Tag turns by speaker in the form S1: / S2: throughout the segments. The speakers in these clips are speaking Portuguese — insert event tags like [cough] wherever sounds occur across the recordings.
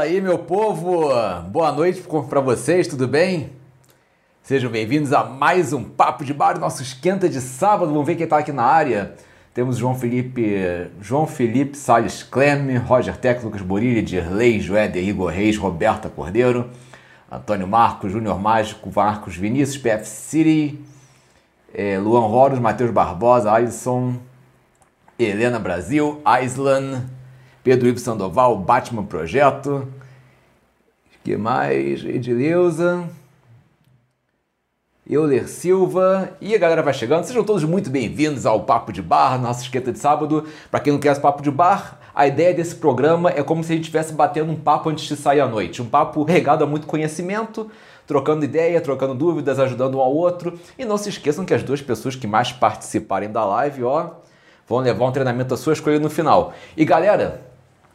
S1: Fala aí, meu povo! Boa noite para vocês, tudo bem? Sejam bem-vindos a mais um Papo de Bar, nosso esquenta de sábado. Vamos ver quem está aqui na área. Temos João Felipe, João Felipe Salles Cleme, Roger Tec, Lucas Borilli, Dirley, Joéder, Igor Reis, Roberta Cordeiro, Antônio Marcos, Júnior Mágico, Marcos Vinícius, PF City, eh, Luan Roros, Matheus Barbosa, Alisson, Helena Brasil, Islan, Pedro Ivo Sandoval, Batman Projeto. Que mais? Edileuza. Euler Silva. E a galera vai chegando. Sejam todos muito bem-vindos ao Papo de Bar, nossa esqueta de sábado. Para quem não conhece Papo de Bar, a ideia desse programa é como se a gente estivesse batendo um papo antes de sair à noite. Um papo regado a muito conhecimento, trocando ideia, trocando dúvidas, ajudando um ao outro. E não se esqueçam que as duas pessoas que mais participarem da live, ó, vão levar um treinamento à sua escolha no final. E galera,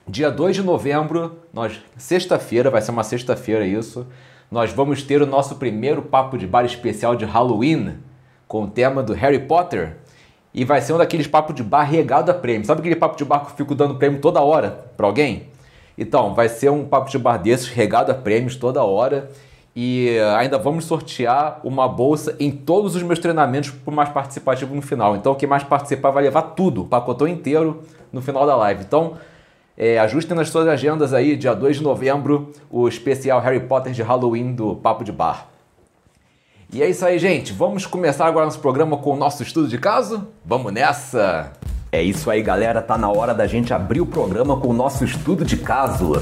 S1: Dia 2 de novembro, nós sexta-feira, vai ser uma sexta-feira isso, nós vamos ter o nosso primeiro papo de bar especial de Halloween com o tema do Harry Potter. E vai ser um daqueles papos de bar regado a prêmio. Sabe aquele papo de bar que eu fico dando prêmio toda hora para alguém? Então, vai ser um papo de bar desses regado a prêmios toda hora. E ainda vamos sortear uma bolsa em todos os meus treinamentos para o mais participativo no final. Então, quem mais participar vai levar tudo, o pacotão inteiro no final da live. Então, é, ajustem nas suas agendas aí, dia 2 de novembro, o especial Harry Potter de Halloween do Papo de Bar. E é isso aí, gente. Vamos começar agora nosso programa com o nosso estudo de caso? Vamos nessa! É isso aí, galera. Tá na hora da gente abrir o programa com o nosso estudo de caso.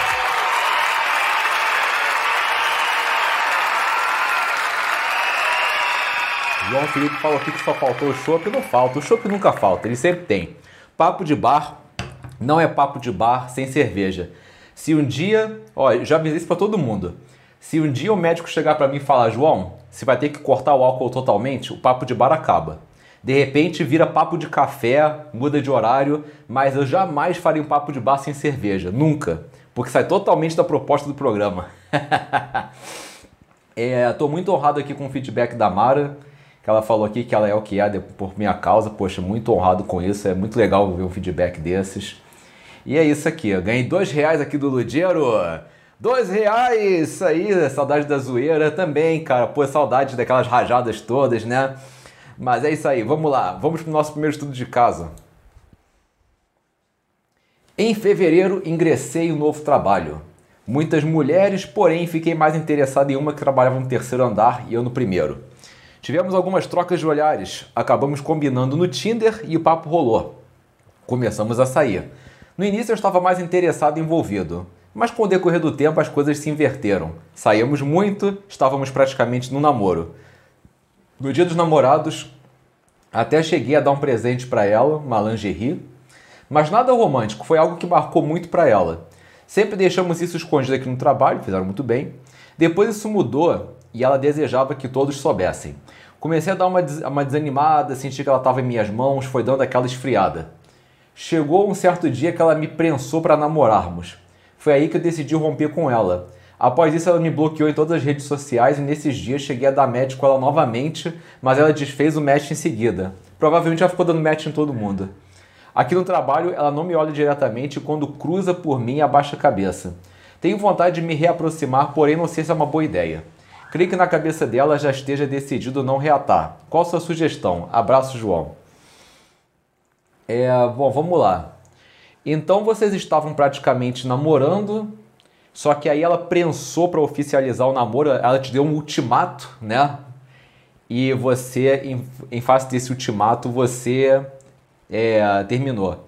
S1: João Felipe falou aqui que só faltou o chopp. Não falta, o chopp nunca falta, ele sempre tem. Papo de bar não é papo de bar sem cerveja. Se um dia, ó, já avisei isso para todo mundo. Se um dia o médico chegar para mim e falar, João, você vai ter que cortar o álcool totalmente, o papo de bar acaba. De repente vira papo de café, muda de horário, mas eu jamais faria um papo de bar sem cerveja, nunca, porque sai totalmente da proposta do programa. Estou [laughs] é, muito honrado aqui com o feedback da Mara que ela falou aqui que ela é o que é por minha causa. Poxa, muito honrado com isso. É muito legal ver um feedback desses. E é isso aqui. Eu ganhei dois reais aqui do Ludiero. Dois reais! Isso aí, saudade da zoeira também, cara. Pô, saudade daquelas rajadas todas, né? Mas é isso aí, vamos lá. Vamos pro nosso primeiro estudo de casa. Em fevereiro, ingressei em um novo trabalho. Muitas mulheres, porém, fiquei mais interessado em uma que trabalhava no terceiro andar e eu no primeiro. Tivemos algumas trocas de olhares, acabamos combinando no Tinder e o papo rolou. Começamos a sair. No início eu estava mais interessado e envolvido, mas com o decorrer do tempo as coisas se inverteram. Saímos muito, estávamos praticamente no namoro. No dia dos namorados, até cheguei a dar um presente para ela, uma lingerie, mas nada romântico, foi algo que marcou muito para ela. Sempre deixamos isso escondido aqui no trabalho, fizeram muito bem. Depois isso mudou e ela desejava que todos soubessem. Comecei a dar uma, uma desanimada, senti que ela estava em minhas mãos, foi dando aquela esfriada. Chegou um certo dia que ela me prensou para namorarmos. Foi aí que eu decidi romper com ela. Após isso, ela me bloqueou em todas as redes sociais e nesses dias cheguei a dar match com ela novamente, mas ela desfez o match em seguida. Provavelmente já ficou dando match em todo mundo. Aqui no trabalho, ela não me olha diretamente e quando cruza por mim, abaixa a cabeça. Tenho vontade de me reaproximar, porém não sei se é uma boa ideia. Creio que na cabeça dela já esteja decidido não reatar. Qual sua sugestão? Abraço, João. É, bom, vamos lá. Então vocês estavam praticamente namorando, só que aí ela prensou para oficializar o namoro, ela te deu um ultimato, né? E você, em, em face desse ultimato, você é, terminou.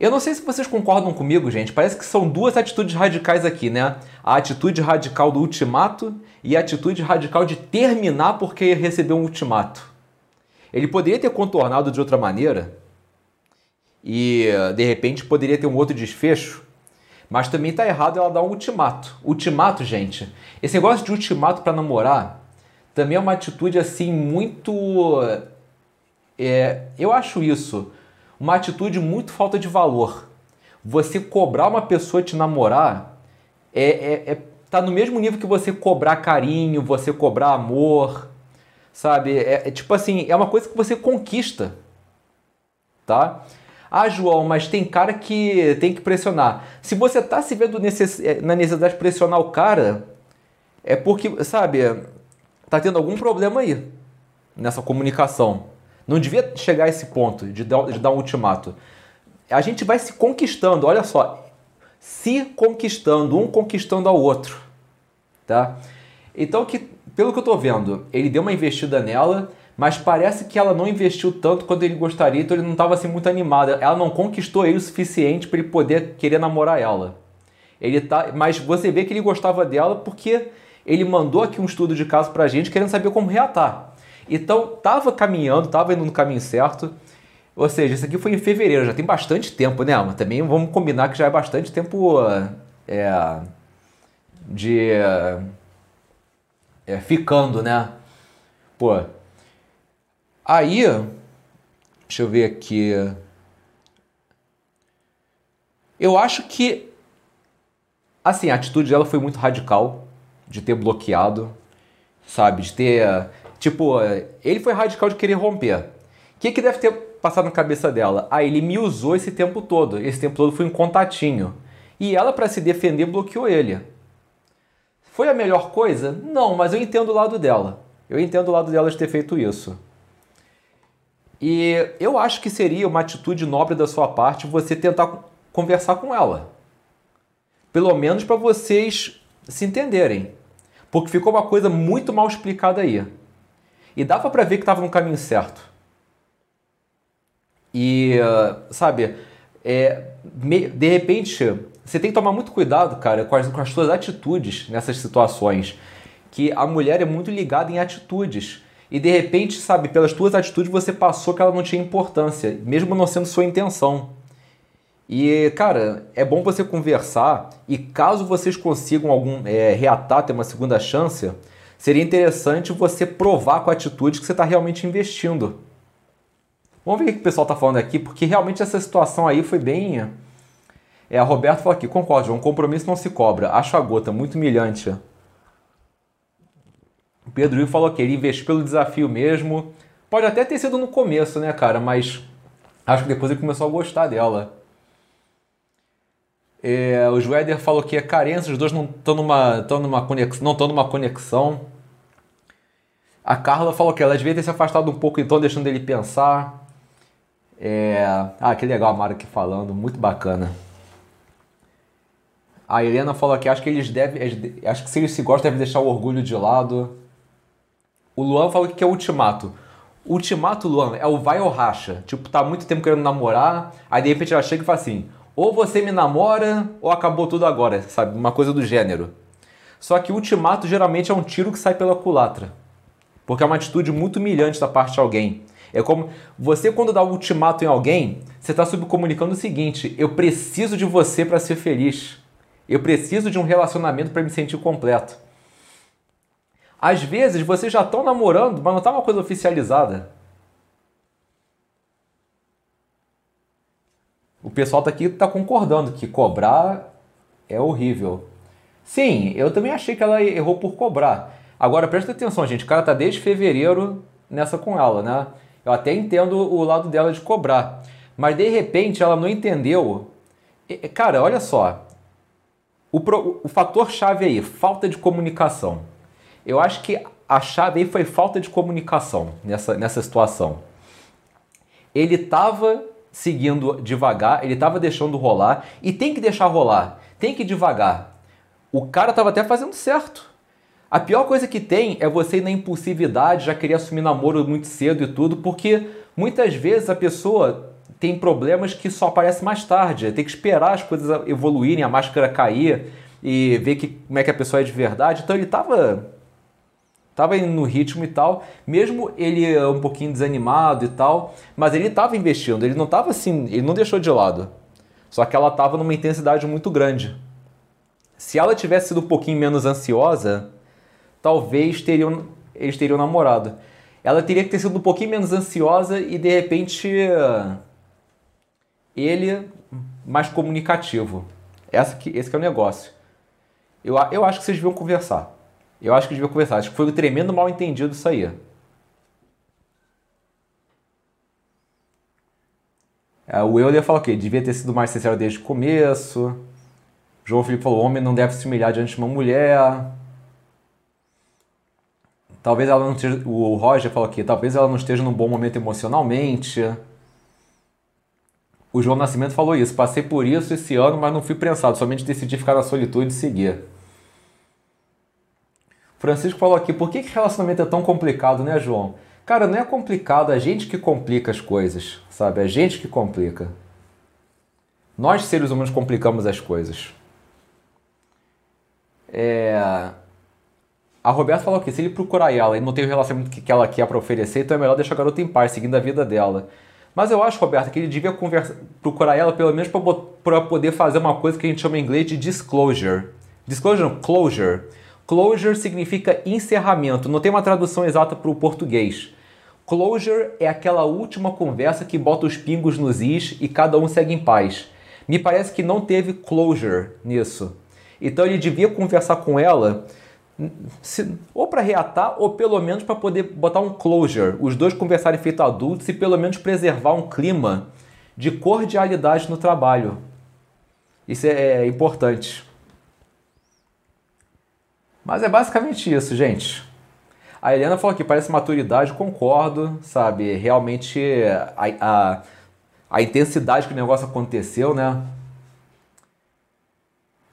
S1: Eu não sei se vocês concordam comigo, gente. Parece que são duas atitudes radicais aqui, né? A atitude radical do ultimato e a atitude radical de terminar porque recebeu um ultimato. Ele poderia ter contornado de outra maneira e de repente poderia ter um outro desfecho, mas também tá errado ela dar um ultimato. Ultimato, gente. Esse negócio de ultimato para namorar também é uma atitude assim muito. É, eu acho isso uma atitude muito falta de valor. Você cobrar uma pessoa te namorar é, é, é tá no mesmo nível que você cobrar carinho, você cobrar amor, sabe? É, é, tipo assim, é uma coisa que você conquista, tá? Ah, João, mas tem cara que tem que pressionar. Se você tá se vendo necess... É, na necessidade de pressionar o cara, é porque, sabe, tá tendo algum problema aí nessa comunicação. Não devia chegar a esse ponto de dar, de dar um ultimato. A gente vai se conquistando, olha só, se conquistando, um conquistando ao outro, tá? Então, que, pelo que eu tô vendo, ele deu uma investida nela, mas parece que ela não investiu tanto quanto ele gostaria, então ele não estava assim muito animado. Ela não conquistou ele o suficiente para ele poder querer namorar ela. Ele tá, mas você vê que ele gostava dela porque ele mandou aqui um estudo de caso pra gente querendo saber como reatar. Então, tava caminhando, tava indo no caminho certo. Ou seja, isso aqui foi em fevereiro, já tem bastante tempo, né? Mas também vamos combinar que já é bastante tempo é, de é, ficando, né? Pô. Aí, deixa eu ver aqui. Eu acho que assim, a atitude dela foi muito radical de ter bloqueado, sabe? De ter Tipo, ele foi radical de querer romper. O que, que deve ter passado na cabeça dela? Ah, ele me usou esse tempo todo. Esse tempo todo foi um contatinho. E ela, para se defender, bloqueou ele. Foi a melhor coisa? Não, mas eu entendo o lado dela. Eu entendo o lado dela de ter feito isso. E eu acho que seria uma atitude nobre da sua parte você tentar conversar com ela. Pelo menos para vocês se entenderem. Porque ficou uma coisa muito mal explicada aí. E dava para ver que estava no caminho certo. E, sabe, é, de repente, você tem que tomar muito cuidado, cara, com as, com as suas atitudes nessas situações. Que a mulher é muito ligada em atitudes. E de repente, sabe, pelas tuas atitudes você passou que ela não tinha importância, mesmo não sendo sua intenção. E, cara, é bom você conversar e caso vocês consigam algum é, reatar, ter uma segunda chance, seria interessante você provar com a atitude que você está realmente investindo. Vamos ver o que o pessoal está falando aqui, porque realmente essa situação aí foi bem. É, a Roberto falou aqui, concordo, um compromisso não se cobra. Acho a gota, muito humilhante. O Pedro Will falou que ele investiu pelo desafio mesmo. Pode até ter sido no começo, né, cara? Mas acho que depois ele começou a gostar dela. É, o Schroeder falou que é carência, os dois não estão numa, numa conexão, não estão numa conexão. A Carla falou que ela devia ter se afastado um pouco, então deixando ele pensar. É... Ah, que legal a Mara aqui falando, muito bacana. A Helena falou que acho que eles devem, acho que se eles se gostam devem deixar o orgulho de lado. O Luan falou que é ultimato. Ultimato, Luan, é o vai ou racha. Tipo, tá muito tempo querendo namorar, aí de repente ela chega e fala assim: ou você me namora ou acabou tudo agora, sabe? Uma coisa do gênero. Só que o ultimato geralmente é um tiro que sai pela culatra. Porque é uma atitude muito humilhante da parte de alguém. É como você, quando dá um ultimato em alguém, você está subcomunicando o seguinte: eu preciso de você para ser feliz. Eu preciso de um relacionamento para me sentir completo. Às vezes vocês já estão namorando, mas não está uma coisa oficializada. O pessoal tá aqui está concordando que cobrar é horrível. Sim, eu também achei que ela errou por cobrar. Agora presta atenção, gente, o cara tá desde fevereiro nessa com ela, né? Eu até entendo o lado dela de cobrar. Mas de repente ela não entendeu. Cara, olha só. O, pro, o fator chave aí, falta de comunicação. Eu acho que a chave aí foi falta de comunicação nessa, nessa situação. Ele estava seguindo devagar, ele estava deixando rolar e tem que deixar rolar, tem que ir devagar. O cara estava até fazendo certo. A pior coisa que tem é você ir na impulsividade, já querer assumir namoro muito cedo e tudo, porque muitas vezes a pessoa tem problemas que só aparecem mais tarde. Tem que esperar as coisas evoluírem, a máscara cair e ver que, como é que a pessoa é de verdade. Então ele estava tava indo no ritmo e tal, mesmo ele um pouquinho desanimado e tal, mas ele estava investindo, ele não estava assim, ele não deixou de lado. Só que ela estava numa intensidade muito grande. Se ela tivesse sido um pouquinho menos ansiosa, talvez teriam, eles teriam namorado. Ela teria que ter sido um pouquinho menos ansiosa e de repente ele mais comunicativo. Essa que, esse que é o negócio. Eu, eu acho que vocês deviam conversar. Eu acho que deviam conversar. Acho que foi um tremendo mal entendido isso aí. É, o Euler falou que devia ter sido mais sincero desde o começo. João Felipe falou: homem não deve se humilhar diante de uma mulher. Talvez ela não esteja. O Roger falou aqui: talvez ela não esteja num bom momento emocionalmente. O João Nascimento falou isso. Passei por isso esse ano, mas não fui prensado. Somente decidi ficar na solitude e seguir. Francisco falou aqui: por que, que relacionamento é tão complicado, né, João? Cara, não é complicado, é a gente que complica as coisas, sabe? É a gente que complica. Nós, seres humanos, complicamos as coisas. É... A Roberta falou aqui: se ele procurar ela e não tem o relacionamento que ela quer para oferecer, então é melhor deixar a garota em paz, seguindo a vida dela. Mas eu acho, Roberto, que ele devia conversa, procurar ela pelo menos para poder fazer uma coisa que a gente chama em inglês de disclosure. Disclosure, closure. Closure significa encerramento, não tem uma tradução exata para o português. Closure é aquela última conversa que bota os pingos nos is e cada um segue em paz. Me parece que não teve closure nisso. Então ele devia conversar com ela se, ou para reatar ou pelo menos para poder botar um closure, os dois conversarem feito adultos e pelo menos preservar um clima de cordialidade no trabalho. Isso é, é importante. Mas é basicamente isso, gente. A Helena falou que parece maturidade, concordo, sabe? Realmente a, a, a intensidade que o negócio aconteceu, né?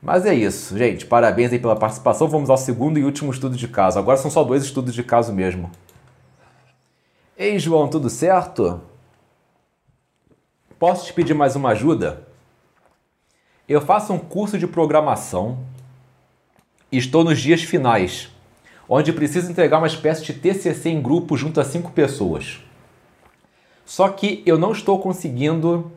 S1: Mas é isso, gente. Parabéns aí pela participação. Vamos ao segundo e último estudo de caso. Agora são só dois estudos de caso mesmo. Ei, João, tudo certo? Posso te pedir mais uma ajuda? Eu faço um curso de programação estou nos dias finais, onde preciso entregar uma espécie de TCC em grupo junto a cinco pessoas. Só que eu não estou conseguindo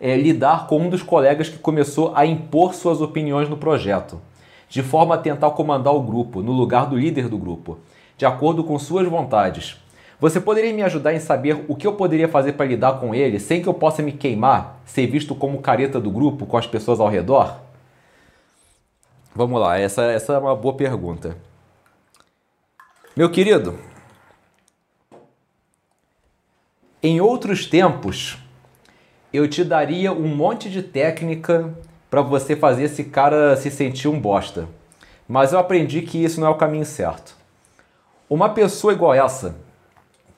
S1: é, lidar com um dos colegas que começou a impor suas opiniões no projeto, de forma a tentar comandar o grupo no lugar do líder do grupo, de acordo com suas vontades. Você poderia me ajudar em saber o que eu poderia fazer para lidar com ele sem que eu possa me queimar, ser visto como careta do grupo com as pessoas ao redor? Vamos lá, essa, essa é uma boa pergunta. Meu querido, em outros tempos, eu te daria um monte de técnica para você fazer esse cara se sentir um bosta. Mas eu aprendi que isso não é o caminho certo. Uma pessoa igual essa,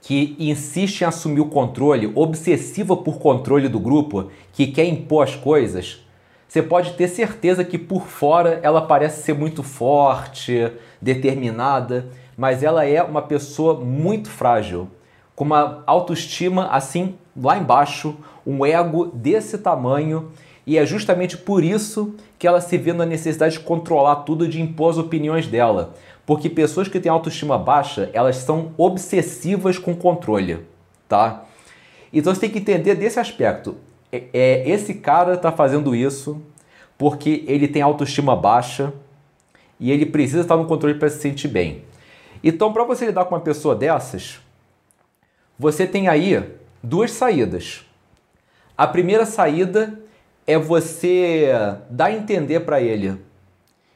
S1: que insiste em assumir o controle, obsessiva por controle do grupo, que quer impor as coisas, você pode ter certeza que por fora ela parece ser muito forte, determinada, mas ela é uma pessoa muito frágil, com uma autoestima assim lá embaixo, um ego desse tamanho, e é justamente por isso que ela se vê na necessidade de controlar tudo, de impor as opiniões dela. Porque pessoas que têm autoestima baixa, elas são obsessivas com controle, tá? Então você tem que entender desse aspecto. É, é esse cara está fazendo isso porque ele tem autoestima baixa e ele precisa estar no controle para se sentir bem. Então, para você lidar com uma pessoa dessas, você tem aí duas saídas. A primeira saída é você dar a entender para ele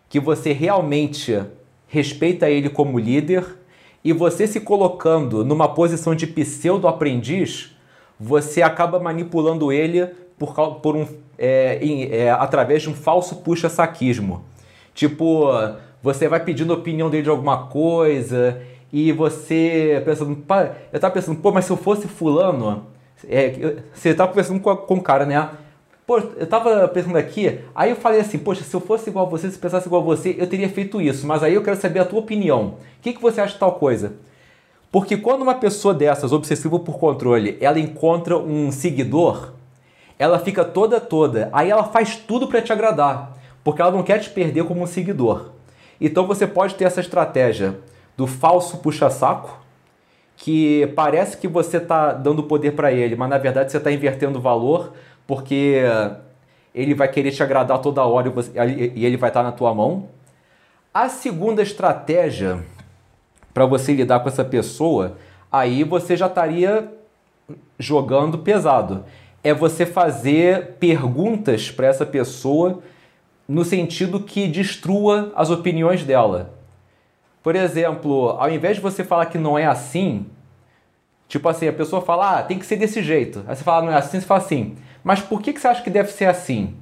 S1: que você realmente respeita ele como líder e você se colocando numa posição de pseudo aprendiz, você acaba manipulando ele por, por um, é, em, é, através de um falso puxa-saquismo. Tipo, você vai pedindo a opinião dele de alguma coisa e você pensando, eu tava pensando, pô, mas se eu fosse fulano, é, você tava pensando com, com o cara, né? Pô, eu tava pensando aqui, aí eu falei assim, poxa, se eu fosse igual a você, se pensasse igual a você, eu teria feito isso, mas aí eu quero saber a tua opinião. O que, que você acha de tal coisa? Porque quando uma pessoa dessas, obsessiva por controle, ela encontra um seguidor, ela fica toda toda, aí ela faz tudo para te agradar, porque ela não quer te perder como um seguidor. Então você pode ter essa estratégia do falso puxa-saco, que parece que você está dando poder para ele, mas na verdade você está invertendo o valor porque ele vai querer te agradar toda hora e ele vai estar na tua mão. A segunda estratégia para você lidar com essa pessoa, aí você já estaria jogando pesado. É você fazer perguntas para essa pessoa no sentido que destrua as opiniões dela. Por exemplo, ao invés de você falar que não é assim, tipo assim, a pessoa fala, ah, tem que ser desse jeito. Aí você fala, não é assim, você fala assim, mas por que, você acha que deve ser assim?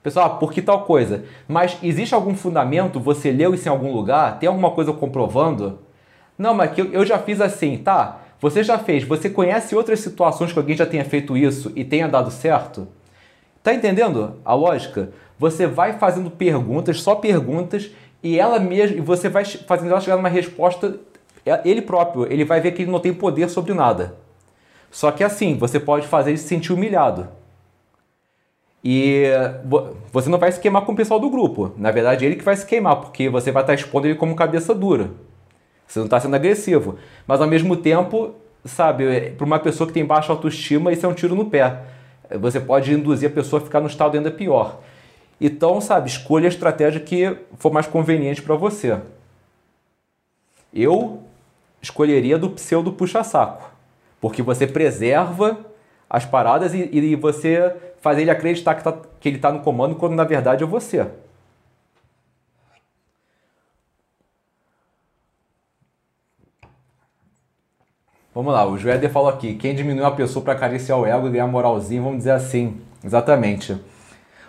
S1: Pessoal, ah, por que tal coisa? Mas existe algum fundamento? Você leu isso em algum lugar? Tem alguma coisa comprovando? Não, mas eu, já fiz assim, tá? Você já fez, você conhece outras situações que alguém já tenha feito isso e tenha dado certo? Tá entendendo a lógica? Você vai fazendo perguntas, só perguntas, e ela mesma, e você vai fazendo ela chegar numa resposta, é, ele próprio, ele vai ver que ele não tem poder sobre nada. Só que assim, você pode fazer ele se sentir humilhado. E você não vai se queimar com o pessoal do grupo. Na verdade, ele que vai se queimar, porque você vai estar expondo ele como cabeça dura. Você não está sendo agressivo. Mas ao mesmo tempo, sabe, é, para uma pessoa que tem baixa autoestima, isso é um tiro no pé. Você pode induzir a pessoa a ficar no estado ainda pior. Então, sabe, escolha a estratégia que for mais conveniente para você. Eu escolheria do pseudo puxa-saco, porque você preserva as paradas e, e você faz ele acreditar que, tá, que ele está no comando quando na verdade é você. Vamos lá, o Joéder falou aqui: quem diminuiu a pessoa para acariciar o ego e ganhar moralzinho, vamos dizer assim. Exatamente.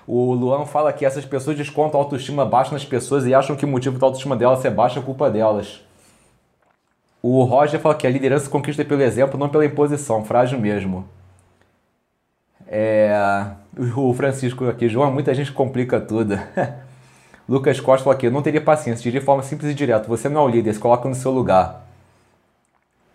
S1: O Luan fala que essas pessoas descontam a autoestima baixa nas pessoas e acham que o motivo da autoestima delas ser baixa é culpa delas. O Roger fala que a liderança conquista pelo exemplo, não pela imposição, frágil mesmo. É, o Francisco aqui, João, muita gente complica tudo. [laughs] Lucas Costa falou aqui, não teria paciência, diria de forma simples e direta, você não é o líder, se coloca no seu lugar.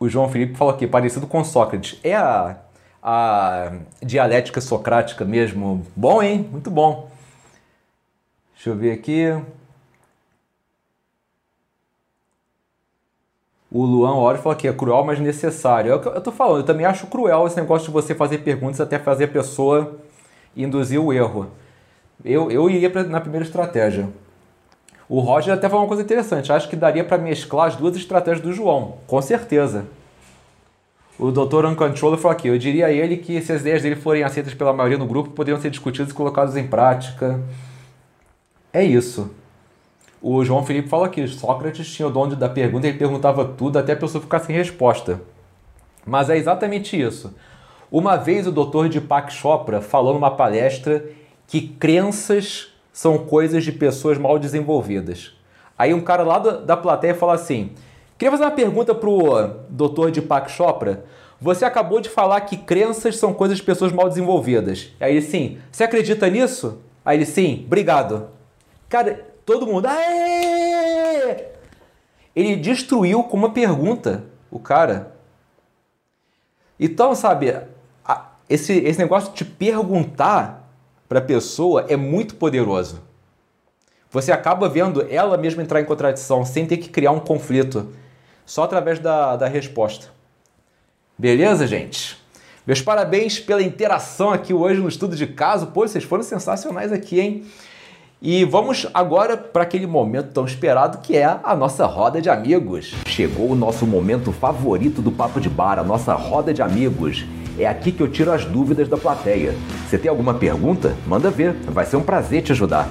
S1: O João Felipe falou aqui, parecido com Sócrates. É a, a dialética socrática mesmo. Bom, hein? Muito bom. Deixa eu ver aqui. O Luan Ori falou que é cruel, mas necessário. É o que eu tô falando, eu também acho cruel esse negócio de você fazer perguntas até fazer a pessoa induzir o erro. Eu, eu iria pra, na primeira estratégia. O Roger até falou uma coisa interessante. Acho que daria para mesclar as duas estratégias do João, com certeza. O Dr. Uncontroller falou aqui: eu diria a ele que se as ideias dele forem aceitas pela maioria no grupo, poderiam ser discutidas e colocadas em prática. É isso. O João Felipe fala aqui, Sócrates tinha o dom da pergunta, ele perguntava tudo até a pessoa ficar sem resposta. Mas é exatamente isso. Uma vez o Dr. Deepak Chopra falou numa palestra que crenças são coisas de pessoas mal desenvolvidas. Aí um cara lá da plateia fala assim: Queria fazer uma pergunta pro Dr. Deepak Chopra. Você acabou de falar que crenças são coisas de pessoas mal desenvolvidas. Aí ele sim, você acredita nisso? Aí ele sim, obrigado. Cara, Todo mundo. Aê! Ele destruiu com uma pergunta o cara. Então, sabe, esse, esse negócio de perguntar para a pessoa é muito poderoso. Você acaba vendo ela mesma entrar em contradição sem ter que criar um conflito, só através da, da resposta. Beleza, gente? Meus parabéns pela interação aqui hoje no estudo de caso. Pô, vocês foram sensacionais aqui, hein? E vamos agora para aquele momento tão esperado que é a nossa roda de amigos. Chegou o nosso momento favorito do Papo de Bar, a nossa roda de amigos. É aqui que eu tiro as dúvidas da plateia. Você tem alguma pergunta? Manda ver, vai ser um prazer te ajudar.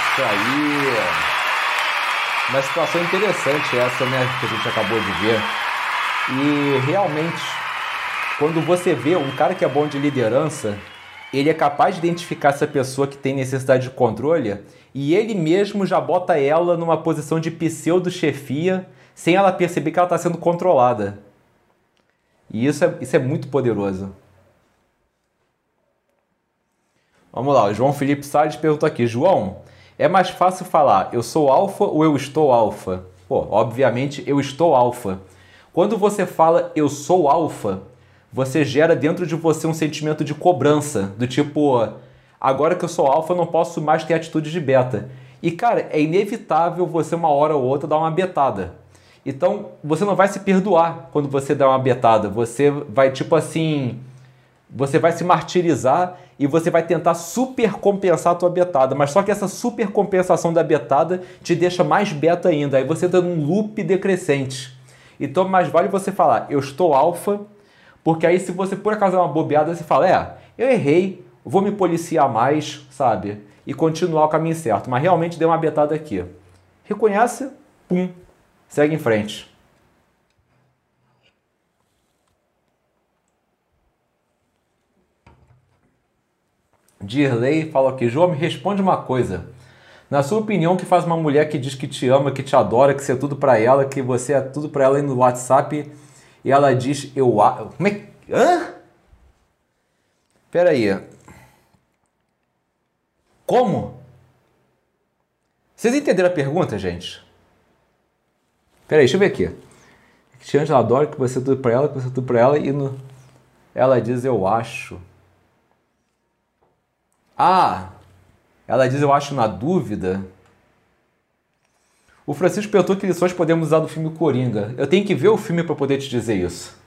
S1: isso aí. Uma situação interessante essa, né, que a gente acabou de ver. E realmente, quando você vê um cara que é bom de liderança, ele é capaz de identificar essa pessoa que tem necessidade de controle e ele mesmo já bota ela numa posição de pseudo-chefia sem ela perceber que ela está sendo controlada. E isso é, isso é muito poderoso. Vamos lá, o João Felipe Salles perguntou aqui: João, é mais fácil falar eu sou alfa ou eu estou alfa? Pô, obviamente eu estou alfa. Quando você fala eu sou alfa, você gera dentro de você um sentimento de cobrança, do tipo, agora que eu sou alfa, eu não posso mais ter atitude de beta. E cara, é inevitável você uma hora ou outra dar uma betada. Então, você não vai se perdoar quando você dá uma betada. Você vai tipo assim, você vai se martirizar e você vai tentar super compensar a tua betada, mas só que essa super compensação da betada te deixa mais beta ainda. Aí você entra num loop decrescente. Então, mais vale você falar, eu estou alfa, porque aí se você por acaso é uma bobeada, você fala, é, eu errei, vou me policiar mais, sabe? E continuar o caminho certo. Mas realmente deu uma betada aqui. Reconhece, pum, segue em frente. Dirley fala aqui, João, me responde uma coisa. Na sua opinião, o que faz uma mulher que diz que te ama, que te adora, que você é tudo para ela, que você é tudo para ela aí no WhatsApp e ela diz eu como é que hã? Pera aí. Como? Vocês entenderam a pergunta, gente? Pera aí, deixa eu ver aqui. Que ela adora que você é tudo para ela, que você é tudo para ela e no ela diz eu acho. Ah, ela diz eu acho na dúvida. O Francisco perguntou que lições podemos usar do filme Coringa. Eu tenho que ver o filme para poder te dizer isso.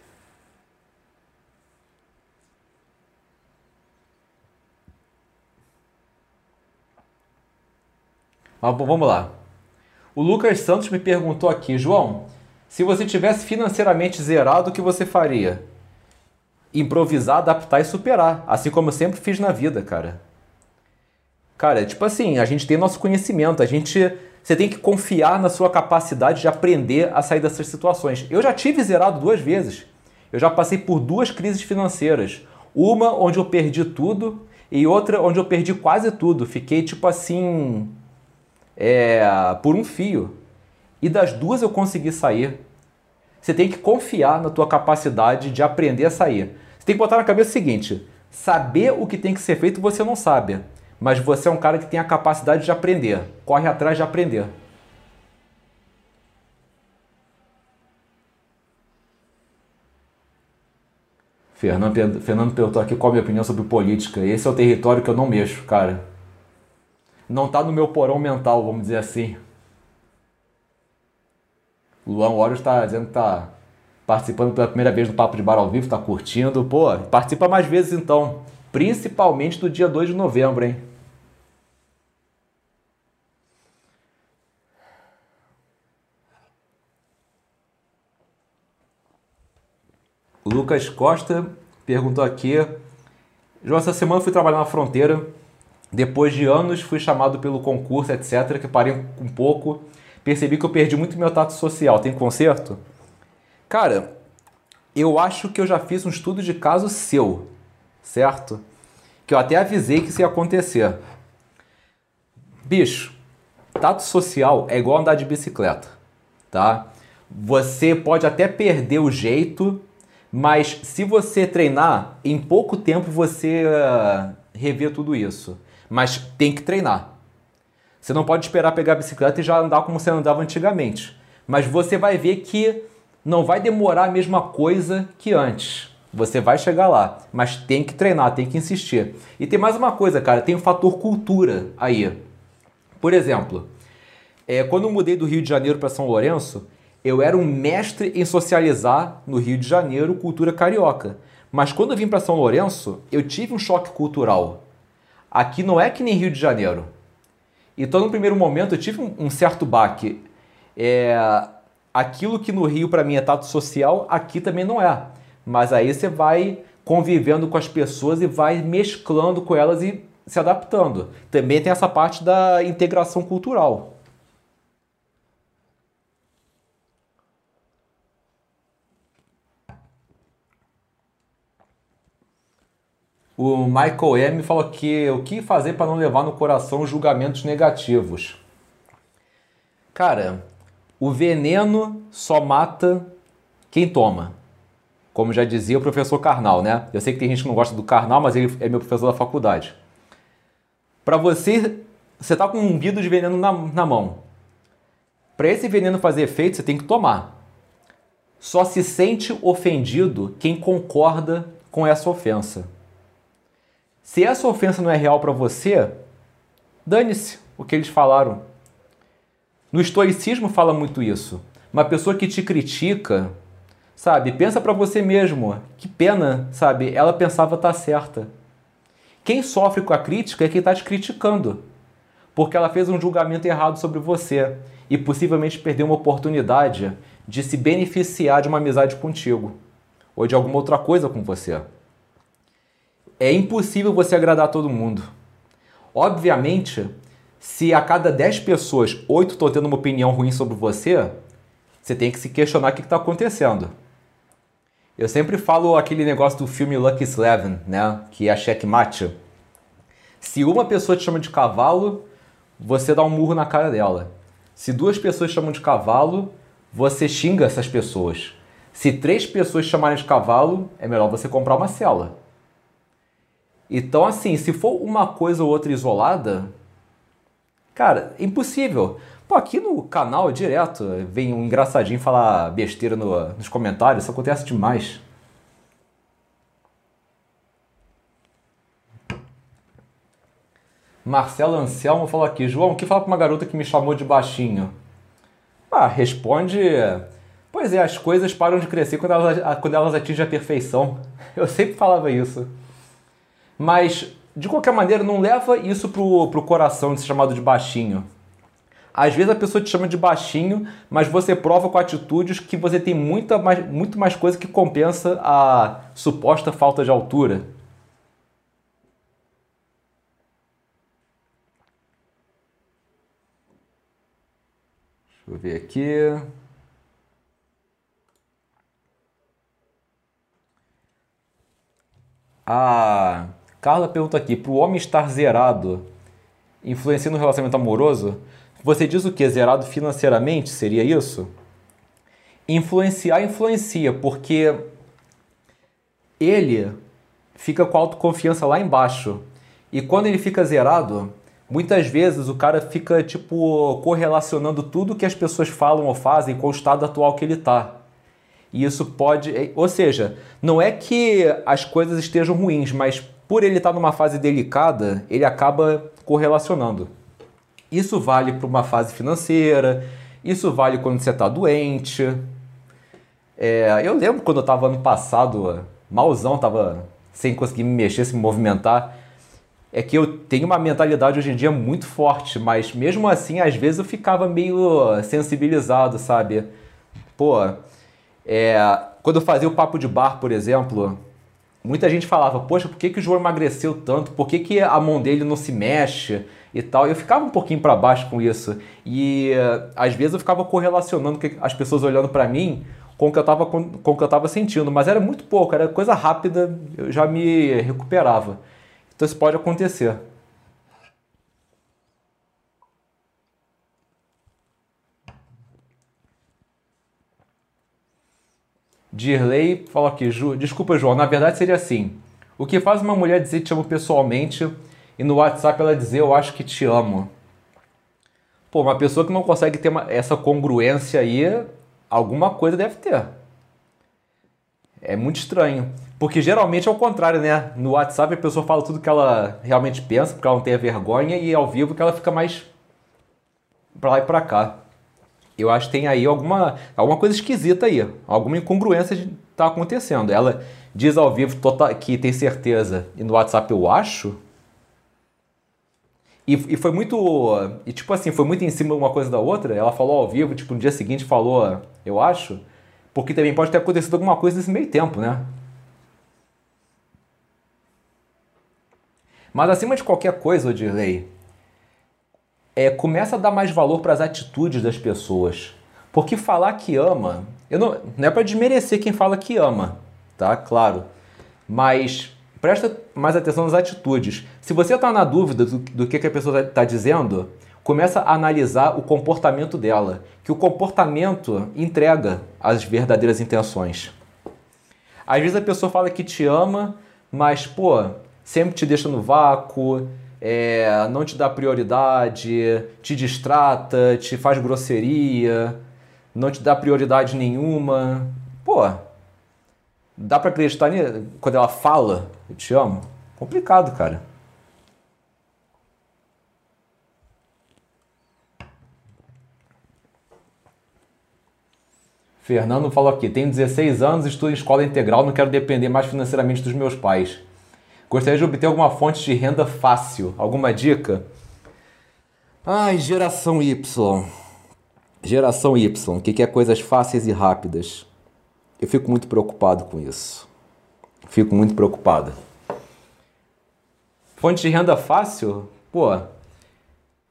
S1: Mas vamos lá. O Lucas Santos me perguntou aqui, João, se você tivesse financeiramente zerado, o que você faria? Improvisar, adaptar e superar, assim como eu sempre fiz na vida, cara. Cara, tipo assim, a gente tem nosso conhecimento, a gente. Você tem que confiar na sua capacidade de aprender a sair dessas situações. Eu já tive zerado duas vezes. Eu já passei por duas crises financeiras. Uma onde eu perdi tudo e outra onde eu perdi quase tudo. Fiquei tipo assim. É, por um fio. E das duas eu consegui sair. Você tem que confiar na tua capacidade de aprender a sair. Você tem que botar na cabeça o seguinte: saber o que tem que ser feito você não sabe mas você é um cara que tem a capacidade de aprender. Corre atrás de aprender. Fernando, Fernando perguntou aqui qual a minha opinião sobre política. Esse é o território que eu não mexo, cara. Não tá no meu porão mental, vamos dizer assim. Luan Horus está dizendo que tá participando pela primeira vez do Papo de Bar ao vivo, tá curtindo. Pô, participa mais vezes então. Principalmente do dia 2 de novembro, hein? Lucas Costa perguntou aqui: João, essa semana fui trabalhar na fronteira. Depois de anos fui chamado pelo concurso, etc., que parei um pouco. Percebi que eu perdi muito meu tato social. Tem conserto? Cara, eu acho que eu já fiz um estudo de caso seu, certo? Que eu até avisei que isso ia acontecer. Bicho, tato social é igual andar de bicicleta, tá? Você pode até perder o jeito mas se você treinar, em pouco tempo você uh, revê tudo isso. Mas tem que treinar. Você não pode esperar pegar a bicicleta e já andar como você andava antigamente. Mas você vai ver que não vai demorar a mesma coisa que antes. Você vai chegar lá, mas tem que treinar, tem que insistir. E tem mais uma coisa, cara, tem o fator cultura aí. Por exemplo, é, quando eu mudei do Rio de Janeiro para São Lourenço, eu era um mestre em socializar no Rio de Janeiro cultura carioca. Mas quando eu vim para São Lourenço, eu tive um choque cultural. Aqui não é que nem Rio de Janeiro. Então, no primeiro momento, eu tive um, certo baque. É, aquilo que no Rio, para mim, é tato social, aqui também não é. Mas aí você vai convivendo com as pessoas e vai mesclando com elas e se adaptando. Também tem essa parte da integração cultural. O Michael M falou que o que fazer para não levar no coração julgamentos negativos. Cara, o veneno só mata quem toma como já dizia o professor Karnal, né? Eu sei que tem gente que não gosta do Karnal, mas ele é meu professor da faculdade. Para você, você tá com um vidro de veneno na, na mão. Para esse veneno fazer efeito, você tem que tomar. Só se sente ofendido quem concorda com essa ofensa. Se essa ofensa não é real para você, dane-se o que eles falaram. No estoicismo fala muito isso. Uma pessoa que te critica, Sabe? Pensa para você mesmo. Que pena, sabe? Ela pensava estar tá certa. Quem sofre com a crítica é quem está te criticando. Porque ela fez um julgamento errado sobre você e possivelmente perdeu uma oportunidade de se beneficiar de uma amizade contigo ou de alguma outra coisa com você. É impossível você agradar todo mundo. Obviamente, se a cada 10 pessoas, 8 estão tendo uma opinião ruim sobre você, você tem que se questionar o que está acontecendo. Eu sempre falo aquele negócio do filme Lucky Eleven, né? Que é checkmate. Se uma pessoa te chama de cavalo, você dá um murro na cara dela. Se duas pessoas chamam de cavalo, você xinga essas pessoas. Se três pessoas chamarem de cavalo, é melhor você comprar uma cela. Então, assim, se for uma coisa ou outra isolada, cara, impossível. Pô, aqui no canal, direto, vem um engraçadinho falar besteira no, nos comentários, isso acontece demais. Marcelo Anselmo falou aqui, João, o que fala pra uma garota que me chamou de baixinho? Ah, responde. Pois é, as coisas param de crescer quando elas, quando elas atingem a perfeição. [laughs] Eu sempre falava isso. Mas, de qualquer maneira, não leva isso pro, pro coração de ser chamado de baixinho. Às vezes a pessoa te chama de baixinho, mas você prova com atitudes que você tem muita mais, muito mais coisa que compensa a suposta falta de altura. Deixa eu ver aqui. A Carla pergunta aqui: para o homem estar zerado influencia no relacionamento amoroso? Você diz o que? Zerado financeiramente? Seria isso? Influenciar influencia, porque ele fica com a autoconfiança lá embaixo. E quando ele fica zerado, muitas vezes o cara fica tipo correlacionando tudo que as pessoas falam ou fazem com o estado atual que ele está. E isso pode, ou seja, não é que as coisas estejam ruins, mas por ele estar tá numa fase delicada, ele acaba correlacionando. Isso vale para uma fase financeira, isso vale quando você está doente. É, eu lembro quando eu estava ano passado, malzão, estava sem conseguir me mexer, se movimentar. É que eu tenho uma mentalidade hoje em dia muito forte, mas mesmo assim, às vezes eu ficava meio sensibilizado, sabe? Pô, é, quando eu fazia o papo de bar, por exemplo, muita gente falava: Poxa, por que, que o João emagreceu tanto? Por que, que a mão dele não se mexe? e tal. Eu ficava um pouquinho para baixo com isso. E às vezes eu ficava correlacionando as pessoas olhando para mim com o que eu estava com, com o que eu tava sentindo, mas era muito pouco, era coisa rápida, eu já me recuperava. Então isso pode acontecer. Dirley falou aqui, desculpa João, na verdade seria assim. O que faz uma mulher dizer te amo pessoalmente e no WhatsApp ela dizer eu acho que te amo. Pô, uma pessoa que não consegue ter uma, essa congruência aí, alguma coisa deve ter. É muito estranho. Porque geralmente é o contrário, né? No WhatsApp a pessoa fala tudo que ela realmente pensa, porque ela não tem a vergonha, e ao vivo que ela fica mais pra lá e pra cá. Eu acho que tem aí alguma, alguma coisa esquisita aí, alguma incongruência tá acontecendo. Ela diz ao vivo total, que tem certeza, e no WhatsApp eu acho. E, e foi muito. E tipo assim, foi muito em cima uma coisa da outra. Ela falou ao vivo, tipo, no dia seguinte falou, eu acho. Porque também pode ter acontecido alguma coisa nesse meio tempo, né? Mas acima de qualquer coisa, Odirley, é, começa a dar mais valor para as atitudes das pessoas. Porque falar que ama, eu não, não é para desmerecer quem fala que ama, tá? Claro. Mas presta mais atenção nas atitudes. Se você está na dúvida do, do que, que a pessoa está dizendo, começa a analisar o comportamento dela, que o comportamento entrega as verdadeiras intenções. Às vezes a pessoa fala que te ama, mas pô, sempre te deixa no vácuo, é, não te dá prioridade, te distrata, te faz grosseria, não te dá prioridade nenhuma. Pô, dá para acreditar quando ela fala eu te amo? Complicado, cara. Fernando falou aqui: tenho 16 anos, estudo em escola integral, não quero depender mais financeiramente dos meus pais. Gostaria de obter alguma fonte de renda fácil. Alguma dica? Ai, geração Y. Geração Y, que quer coisas fáceis e rápidas. Eu fico muito preocupado com isso. Fico muito preocupado. Fonte de renda fácil? Pô,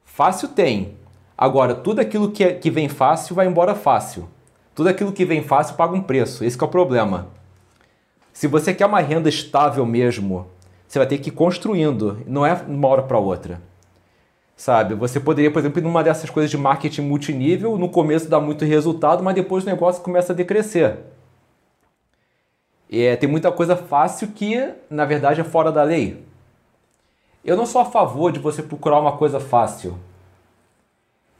S1: fácil tem. Agora, tudo aquilo que, é, que vem fácil vai embora fácil. Tudo aquilo que vem fácil paga um preço. Esse é o problema. Se você quer uma renda estável mesmo, você vai ter que ir construindo. Não é uma hora para outra. Sabe? Você poderia, por exemplo, ir numa dessas coisas de marketing multinível, no começo dá muito resultado, mas depois o negócio começa a decrescer. É, tem muita coisa fácil que, na verdade, é fora da lei. Eu não sou a favor de você procurar uma coisa fácil.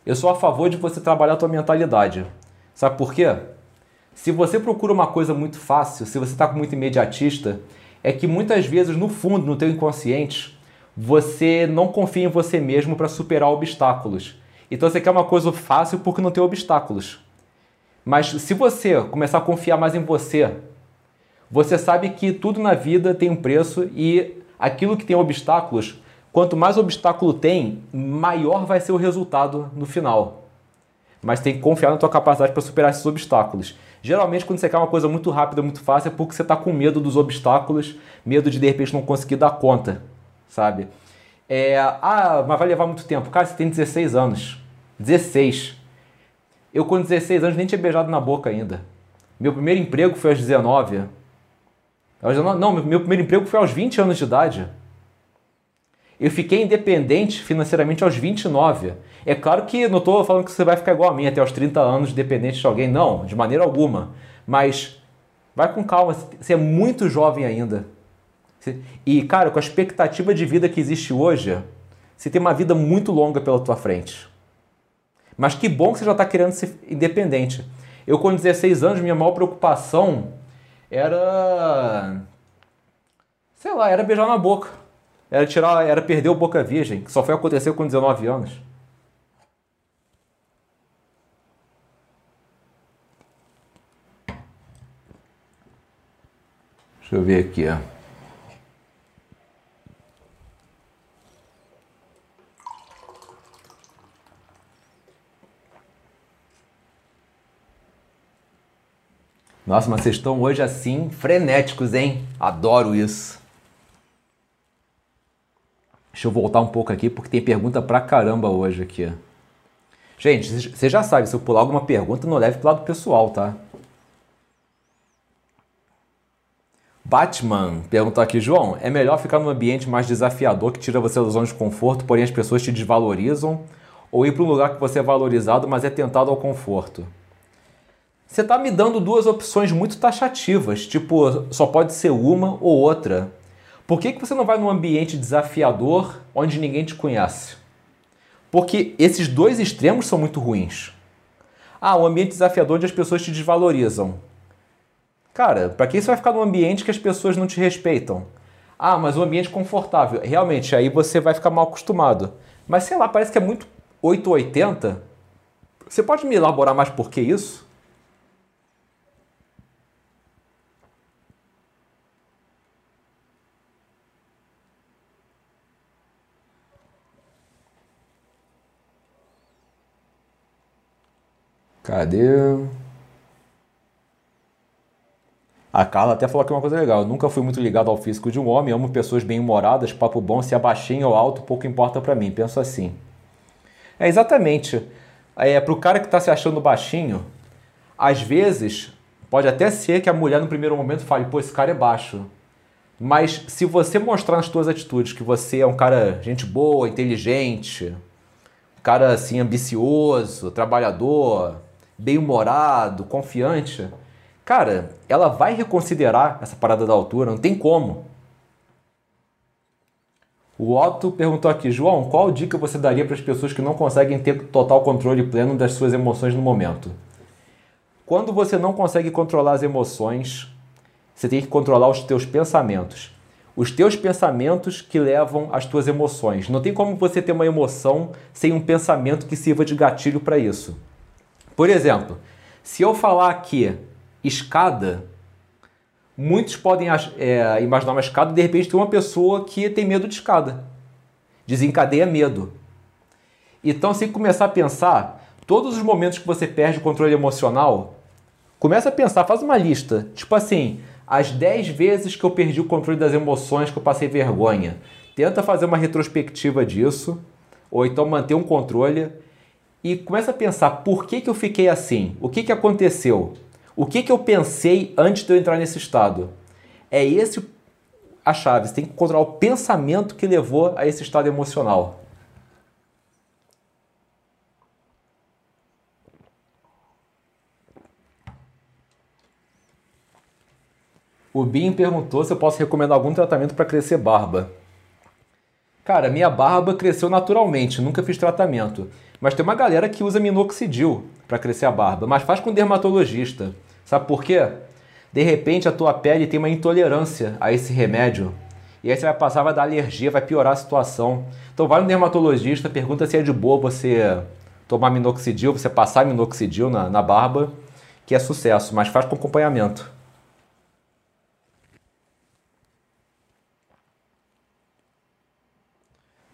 S1: Eu sou a favor de você trabalhar a tua mentalidade. Sabe por quê? Se você procura uma coisa muito fácil, se você está muito imediatista, é que muitas vezes no fundo, no teu inconsciente, você não confia em você mesmo para superar obstáculos. Então você quer uma coisa fácil porque não tem obstáculos. Mas se você começar a confiar mais em você, você sabe que tudo na vida tem um preço e aquilo que tem obstáculos, quanto mais obstáculo tem, maior vai ser o resultado no final. Mas tem que confiar na tua capacidade para superar esses obstáculos. Geralmente, quando você quer uma coisa muito rápida, muito fácil, é porque você está com medo dos obstáculos, medo de de repente não conseguir dar conta, sabe? É, ah, mas vai levar muito tempo. Cara, você tem 16 anos. 16. Eu, com 16 anos, nem tinha beijado na boca ainda. Meu primeiro emprego foi aos 19. Não, meu primeiro emprego foi aos 20 anos de idade. Eu fiquei independente financeiramente aos 29. É claro que não estou falando que você vai ficar igual a mim até aos 30 anos dependente de alguém. Não, de maneira alguma. Mas vai com calma, você é muito jovem ainda. E, cara, com a expectativa de vida que existe hoje, você tem uma vida muito longa pela tua frente. Mas que bom que você já está querendo ser independente. Eu, com 16 anos, minha maior preocupação era. Sei lá, era beijar na boca. Era tirar, era perder o boca virgem, que só foi acontecer com 19 anos. Deixa eu ver aqui, ó. Nossa, mas vocês estão hoje assim frenéticos, hein? Adoro isso. Deixa eu voltar um pouco aqui porque tem pergunta pra caramba hoje aqui. Gente, você já sabe, se eu pular alguma pergunta, não leve pro lado pessoal, tá? Batman perguntou aqui, João, é melhor ficar num ambiente mais desafiador que tira você da zona de conforto, porém as pessoas te desvalorizam, ou ir para um lugar que você é valorizado, mas é tentado ao conforto? Você está me dando duas opções muito taxativas, tipo, só pode ser uma ou outra. Por que, que você não vai num ambiente desafiador onde ninguém te conhece? Porque esses dois extremos são muito ruins. Ah, um ambiente desafiador onde as pessoas te desvalorizam. Cara, para que você vai ficar num ambiente que as pessoas não te respeitam? Ah, mas um ambiente confortável. Realmente, aí você vai ficar mal acostumado. Mas sei lá, parece que é muito 880. Você pode me elaborar mais por que isso? Cadê? A Carla até falou aqui uma coisa legal. Eu nunca fui muito ligado ao físico de um homem, amo pessoas bem-humoradas, papo bom, se é baixinho ou alto, pouco importa para mim. Penso assim. É exatamente. É, pro cara que tá se achando baixinho, às vezes pode até ser que a mulher no primeiro momento fale, pô, esse cara é baixo. Mas se você mostrar nas suas atitudes que você é um cara gente boa, inteligente, um cara assim ambicioso, trabalhador, bem-humorado, confiante, Cara, ela vai reconsiderar essa parada da altura, não tem como. O Otto perguntou aqui, João, qual dica você daria para as pessoas que não conseguem ter total controle pleno das suas emoções no momento? Quando você não consegue controlar as emoções, você tem que controlar os teus pensamentos. Os teus pensamentos que levam às tuas emoções. Não tem como você ter uma emoção sem um pensamento que sirva de gatilho para isso. Por exemplo, se eu falar aqui escada, muitos podem é, imaginar uma escada e de repente tem uma pessoa que tem medo de escada. Desencadeia medo. Então, se começar a pensar, todos os momentos que você perde o controle emocional, começa a pensar, faz uma lista. Tipo assim, as 10 vezes que eu perdi o controle das emoções, que eu passei vergonha. Tenta fazer uma retrospectiva disso, ou então manter um controle e começa a pensar por que, que eu fiquei assim, o que, que aconteceu. O que, que eu pensei antes de eu entrar nesse estado? É esse a chave. Você tem que controlar o pensamento que levou a esse estado emocional. O Bin perguntou se eu posso recomendar algum tratamento para crescer barba. Cara, minha barba cresceu naturalmente, nunca fiz tratamento. Mas tem uma galera que usa minoxidil para crescer a barba, mas faz com dermatologista. Sabe por quê? De repente a tua pele tem uma intolerância a esse remédio. E aí você vai passar, vai dar alergia, vai piorar a situação. Então vai no dermatologista, pergunta se é de boa você tomar minoxidil, você passar minoxidil na, na barba, que é sucesso, mas faz com acompanhamento.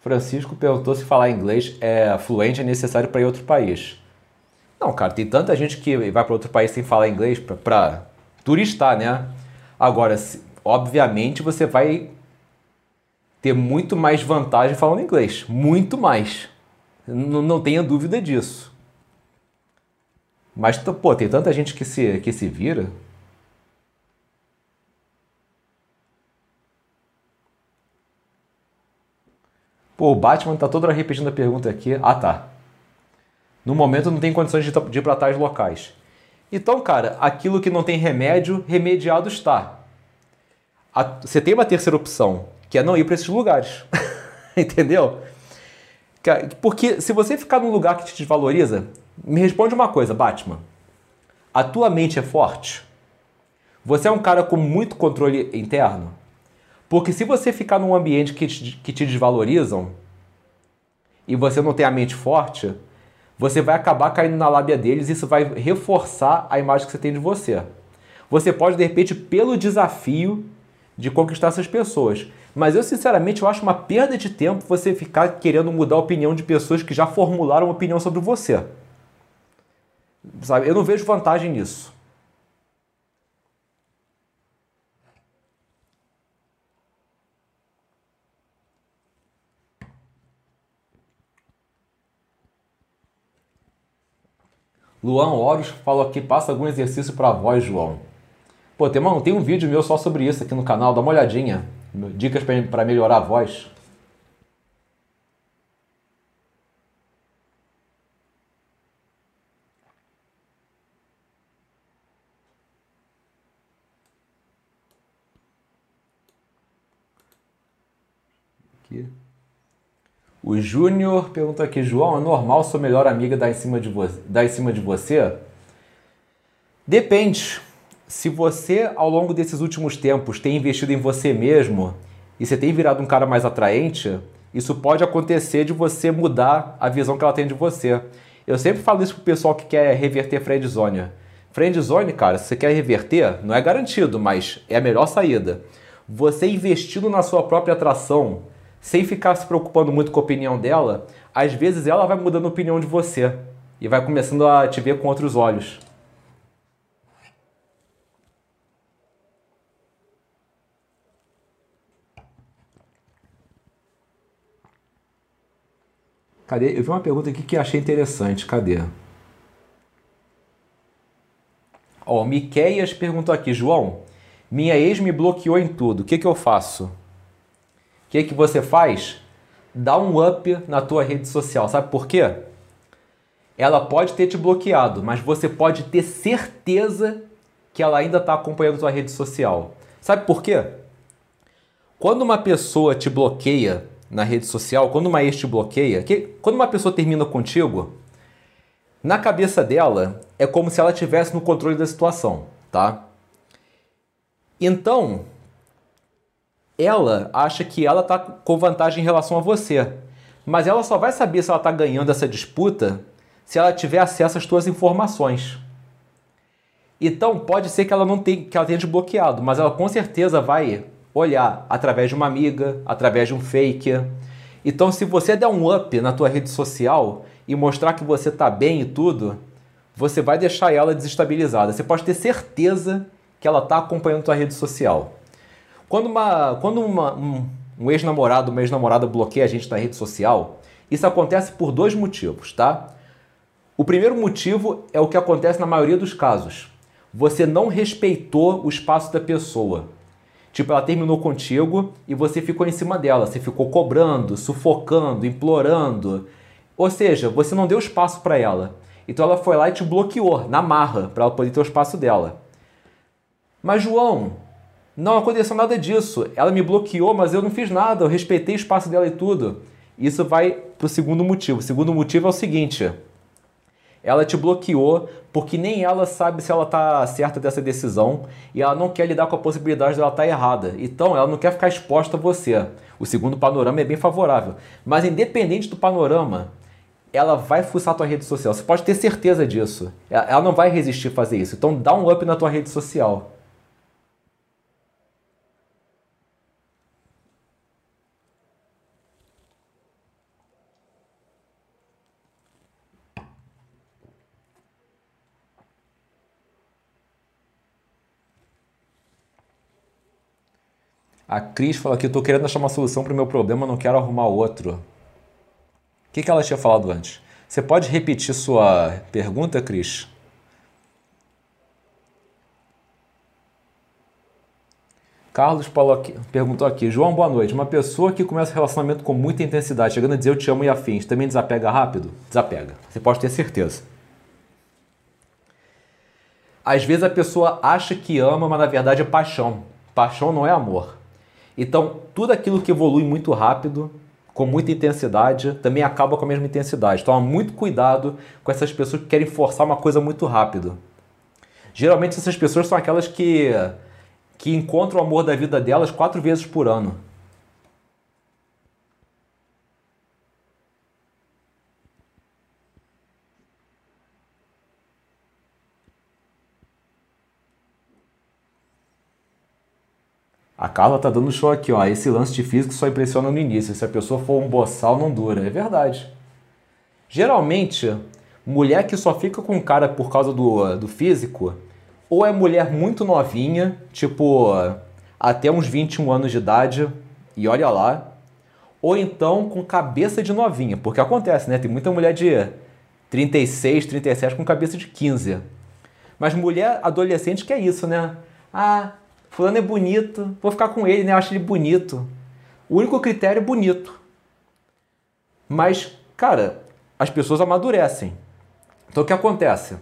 S1: Francisco perguntou se falar inglês é fluente é necessário para ir outro país. Não, cara, tem tanta gente que vai para outro país sem falar inglês para turistar, né? Agora, obviamente, você vai ter muito mais vantagem falando inglês. Muito mais. N não tenha dúvida disso. Mas, pô, tem tanta gente que se, que se vira. Pô, o Batman tá toda hora repetindo a pergunta aqui. Ah, tá. No momento não tem condições de, ir para tais locais. Então, cara, aquilo que não tem remédio, remediado está. A, você tem uma terceira opção, que é não ir para esses lugares. [laughs] Entendeu? Porque se você ficar num lugar que te desvaloriza, me responde uma coisa, Batman. A tua mente é forte? Você é um cara com muito controle interno? Porque se você ficar num ambiente que te, que te desvalorizam e você não tem a mente forte, você vai acabar caindo na lábia deles e isso vai reforçar a imagem que você tem de você. Você pode, de repente, pelo desafio de conquistar essas pessoas. Mas eu, sinceramente, eu acho uma perda de tempo você ficar querendo mudar a opinião de pessoas que já formularam uma opinião sobre você. Sabe? Eu não vejo vantagem nisso. Luan Horus falou aqui, passa algum exercício para voz, João. Pô, tem, mano, tem um vídeo meu só sobre isso aqui no canal, dá uma olhadinha. Dicas para melhorar a voz. Aqui. O Júnior pergunta aqui, João, é normal sua melhor amiga dar em cima de, dar em cima de você? Depende. se você, ao longo desses últimos tempos, tem investido em você mesmo e você tem virado um cara mais atraente, isso pode acontecer de você mudar a visão que ela tem de você. Eu sempre falo isso pro pessoal que quer reverter friendzone. Friendzone, cara, se você quer reverter, não é garantido, mas é a melhor saída. Você investindo na sua própria atração, sem ficar se preocupando muito com a opinião dela, às vezes ela vai mudando a opinião de você e vai começando a te ver com outros olhos. Cadê? Eu vi uma pergunta aqui que achei interessante. Cadê? Ó, Miqueias perguntou aqui, João, minha ex me bloqueou em tudo. O que, que eu faço? O que, que você faz? Dá um up na tua rede social. Sabe por quê? Ela pode ter te bloqueado, mas você pode ter certeza que ela ainda está acompanhando tua rede social. Sabe por quê? Quando uma pessoa te bloqueia na rede social, quando uma ex te bloqueia, que, quando uma pessoa termina contigo, na cabeça dela é como se ela tivesse no controle da situação, tá? Então, ela acha que ela tá com vantagem em relação a você, mas ela só vai saber se ela tá ganhando essa disputa se ela tiver acesso às suas informações. Então, pode ser que ela não tenha, que ela tenha te bloqueado, mas ela com certeza vai olhar através de uma amiga, através de um fake. Então, se você der um up na tua rede social e mostrar que você está bem e tudo, você vai deixar ela desestabilizada. Você pode ter certeza que ela está acompanhando tua rede social. Quando, uma, quando uma, um, um ex-namorado, uma ex-namorada bloqueia a gente na rede social, isso acontece por dois motivos, tá? O primeiro motivo é o que acontece na maioria dos casos. Você não respeitou o espaço da pessoa. Tipo, ela terminou contigo e você ficou em cima dela. Você ficou cobrando, sufocando, implorando. Ou seja, você não deu espaço para ela. Então ela foi lá e te bloqueou na marra para ela poder ter o espaço dela. Mas João, não aconteceu nada disso. Ela me bloqueou, mas eu não fiz nada. Eu respeitei o espaço dela e tudo. Isso vai para o segundo motivo. O segundo motivo é o seguinte: ela te bloqueou porque nem ela sabe se ela está certa dessa decisão e ela não quer lidar com a possibilidade de ela estar tá errada. Então ela não quer ficar exposta a você. O segundo panorama é bem favorável. Mas independente do panorama, ela vai fuçar a tua rede social. Você pode ter certeza disso. Ela não vai resistir a fazer isso. Então dá um up na tua rede social. A Cris falou aqui, eu tô querendo achar uma solução para o meu problema, não quero arrumar outro. O que, que ela tinha falado antes? Você pode repetir sua pergunta, Cris? Carlos aqui, perguntou aqui, João, boa noite. Uma pessoa que começa um relacionamento com muita intensidade, chegando a dizer eu te amo e afins, também desapega rápido? Desapega. Você pode ter certeza. Às vezes a pessoa acha que ama, mas na verdade é paixão. Paixão não é amor. Então, tudo aquilo que evolui muito rápido, com muita intensidade, também acaba com a mesma intensidade. Toma muito cuidado com essas pessoas que querem forçar uma coisa muito rápido. Geralmente essas pessoas são aquelas que, que encontram o amor da vida delas quatro vezes por ano. Carla tá dando show aqui, ó. Esse lance de físico só impressiona no início. Se a pessoa for um boçal, não dura. É verdade. Geralmente, mulher que só fica com cara por causa do, do físico, ou é mulher muito novinha, tipo até uns 21 anos de idade, e olha lá, ou então com cabeça de novinha, porque acontece, né? Tem muita mulher de 36, 37 com cabeça de 15. Mas mulher adolescente que é isso, né? Ah, Fulano é bonito, vou ficar com ele, né? Eu acho ele bonito. O único critério é bonito. Mas, cara, as pessoas amadurecem. Então o que acontece?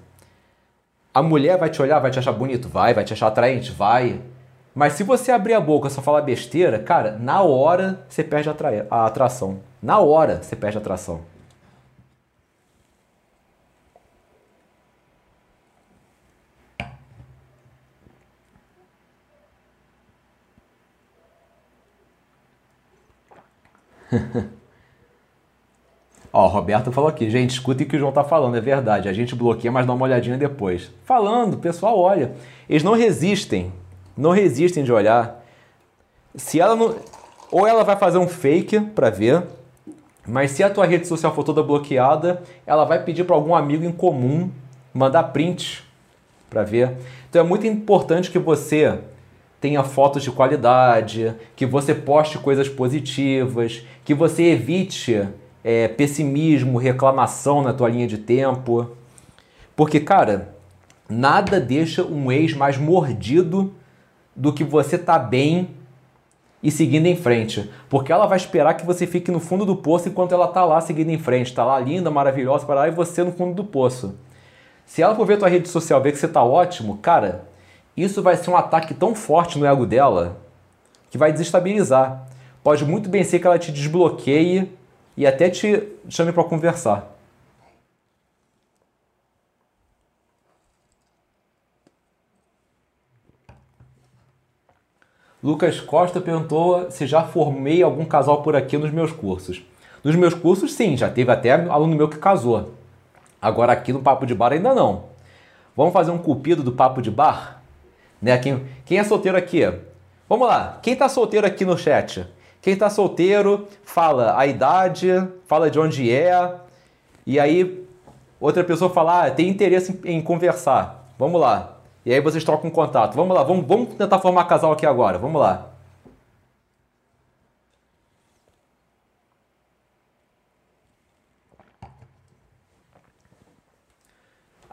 S1: A mulher vai te olhar, vai te achar bonito? Vai. Vai te achar atraente? Vai. Mas se você abrir a boca e só falar besteira, cara, na hora você perde a atração. Na hora você perde a atração. [laughs] Ó, Roberto falou aqui, gente, escutem o que o João tá falando, é verdade. A gente bloqueia, mas dá uma olhadinha depois. Falando, pessoal olha. Eles não resistem, não resistem de olhar. Se ela não. Ou ela vai fazer um fake pra ver, mas se a tua rede social for toda bloqueada, ela vai pedir para algum amigo em comum mandar print para ver. Então é muito importante que você tenha fotos de qualidade, que você poste coisas positivas, que você evite é, pessimismo, reclamação na tua linha de tempo. Porque, cara, nada deixa um ex mais mordido do que você tá bem e seguindo em frente. Porque ela vai esperar que você fique no fundo do poço enquanto ela tá lá seguindo em frente. Tá lá linda, maravilhosa, para lá e você no fundo do poço. Se ela for ver tua rede social, ver que você tá ótimo, cara, isso vai ser um ataque tão forte no ego dela que vai desestabilizar. Pode muito bem ser que ela te desbloqueie e até te chame para conversar. Lucas Costa perguntou se já formei algum casal por aqui nos meus cursos. Nos meus cursos, sim, já teve até aluno meu que casou. Agora aqui no Papo de Bar ainda não. Vamos fazer um cupido do Papo de Bar? Né? Quem, quem é solteiro aqui? Vamos lá. Quem está solteiro aqui no chat? Quem está solteiro, fala a idade, fala de onde é, e aí outra pessoa fala, ah, tem interesse em, em conversar. Vamos lá. E aí vocês trocam contato. Vamos lá, vamos, vamos tentar formar casal aqui agora. Vamos lá.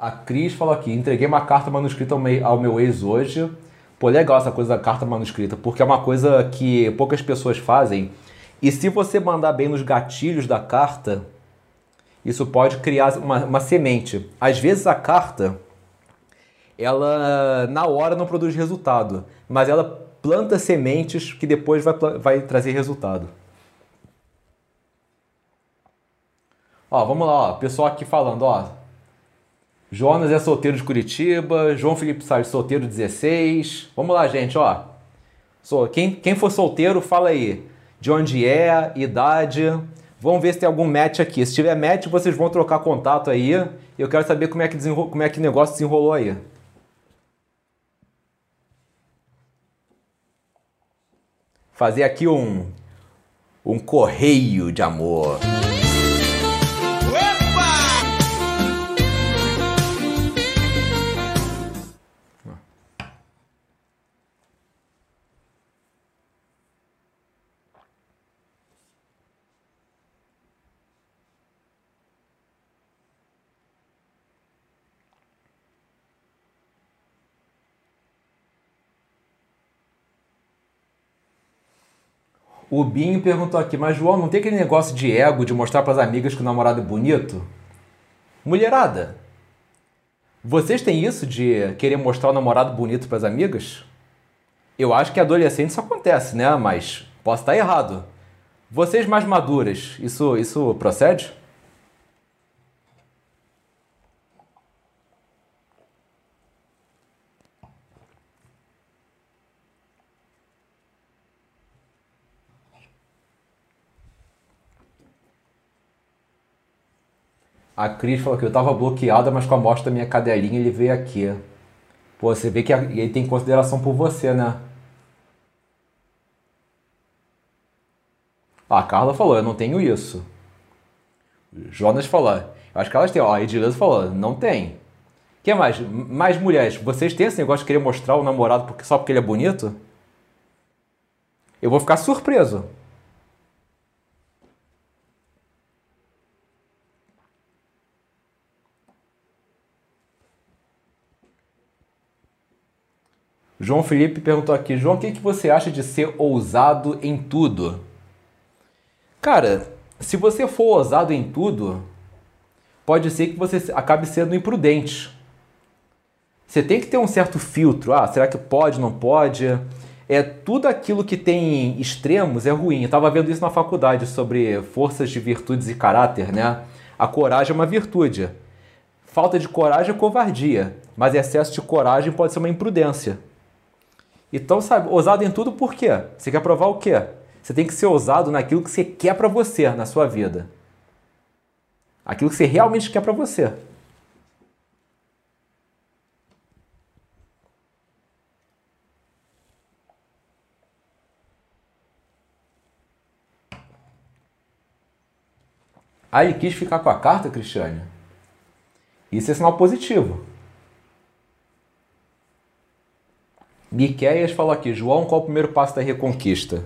S1: A Cris falou aqui, entreguei uma carta manuscrita ao meu ex hoje. Pô, legal essa coisa da carta manuscrita, porque é uma coisa que poucas pessoas fazem. E se você mandar bem nos gatilhos da carta, isso pode criar uma, uma semente. Às vezes a carta, ela na hora não produz resultado, mas ela planta sementes que depois vai, vai trazer resultado. Ó, vamos lá, ó, pessoal aqui falando, ó, Jonas é solteiro de Curitiba. João Felipe Salles, solteiro 16. Vamos lá, gente, ó. Quem, quem for solteiro, fala aí. De onde é, idade. Vamos ver se tem algum match aqui. Se tiver match, vocês vão trocar contato aí. Eu quero saber como é que, como é que o negócio desenrolou aí. Fazer aqui um, um correio de amor. O Binho perguntou aqui, mas João, não tem aquele negócio de ego de mostrar para as amigas que o namorado é bonito? Mulherada, vocês têm isso de querer mostrar o namorado bonito para as amigas? Eu acho que adolescente isso acontece, né? Mas posso estar errado. Vocês mais maduras, isso, isso procede? A Cris falou que eu estava bloqueada, mas com a morte da minha cadelinha ele veio aqui. Pô, você vê que ele tem consideração por você, né? A Carla falou, eu não tenho isso. Jonas falou, acho que elas têm. A Edileuza falou, não tem. que mais? Mais mulheres, vocês têm esse negócio de querer mostrar o namorado porque, só porque ele é bonito? Eu vou ficar surpreso. João Felipe perguntou aqui, João, o que, que você acha de ser ousado em tudo? Cara, se você for ousado em tudo, pode ser que você acabe sendo imprudente. Você tem que ter um certo filtro. Ah, será que pode, não pode? É tudo aquilo que tem extremos é ruim. Eu estava vendo isso na faculdade sobre forças de virtudes e caráter, né? A coragem é uma virtude. Falta de coragem é covardia, mas excesso de coragem pode ser uma imprudência. Então, sabe, ousado em tudo por quê? Você quer provar o quê? Você tem que ser ousado naquilo que você quer para você na sua vida. Aquilo que você realmente quer para você. Ele quis ficar com a carta, Cristiane? Isso é sinal positivo. Miquéias falou aqui, João, qual é o primeiro passo da reconquista?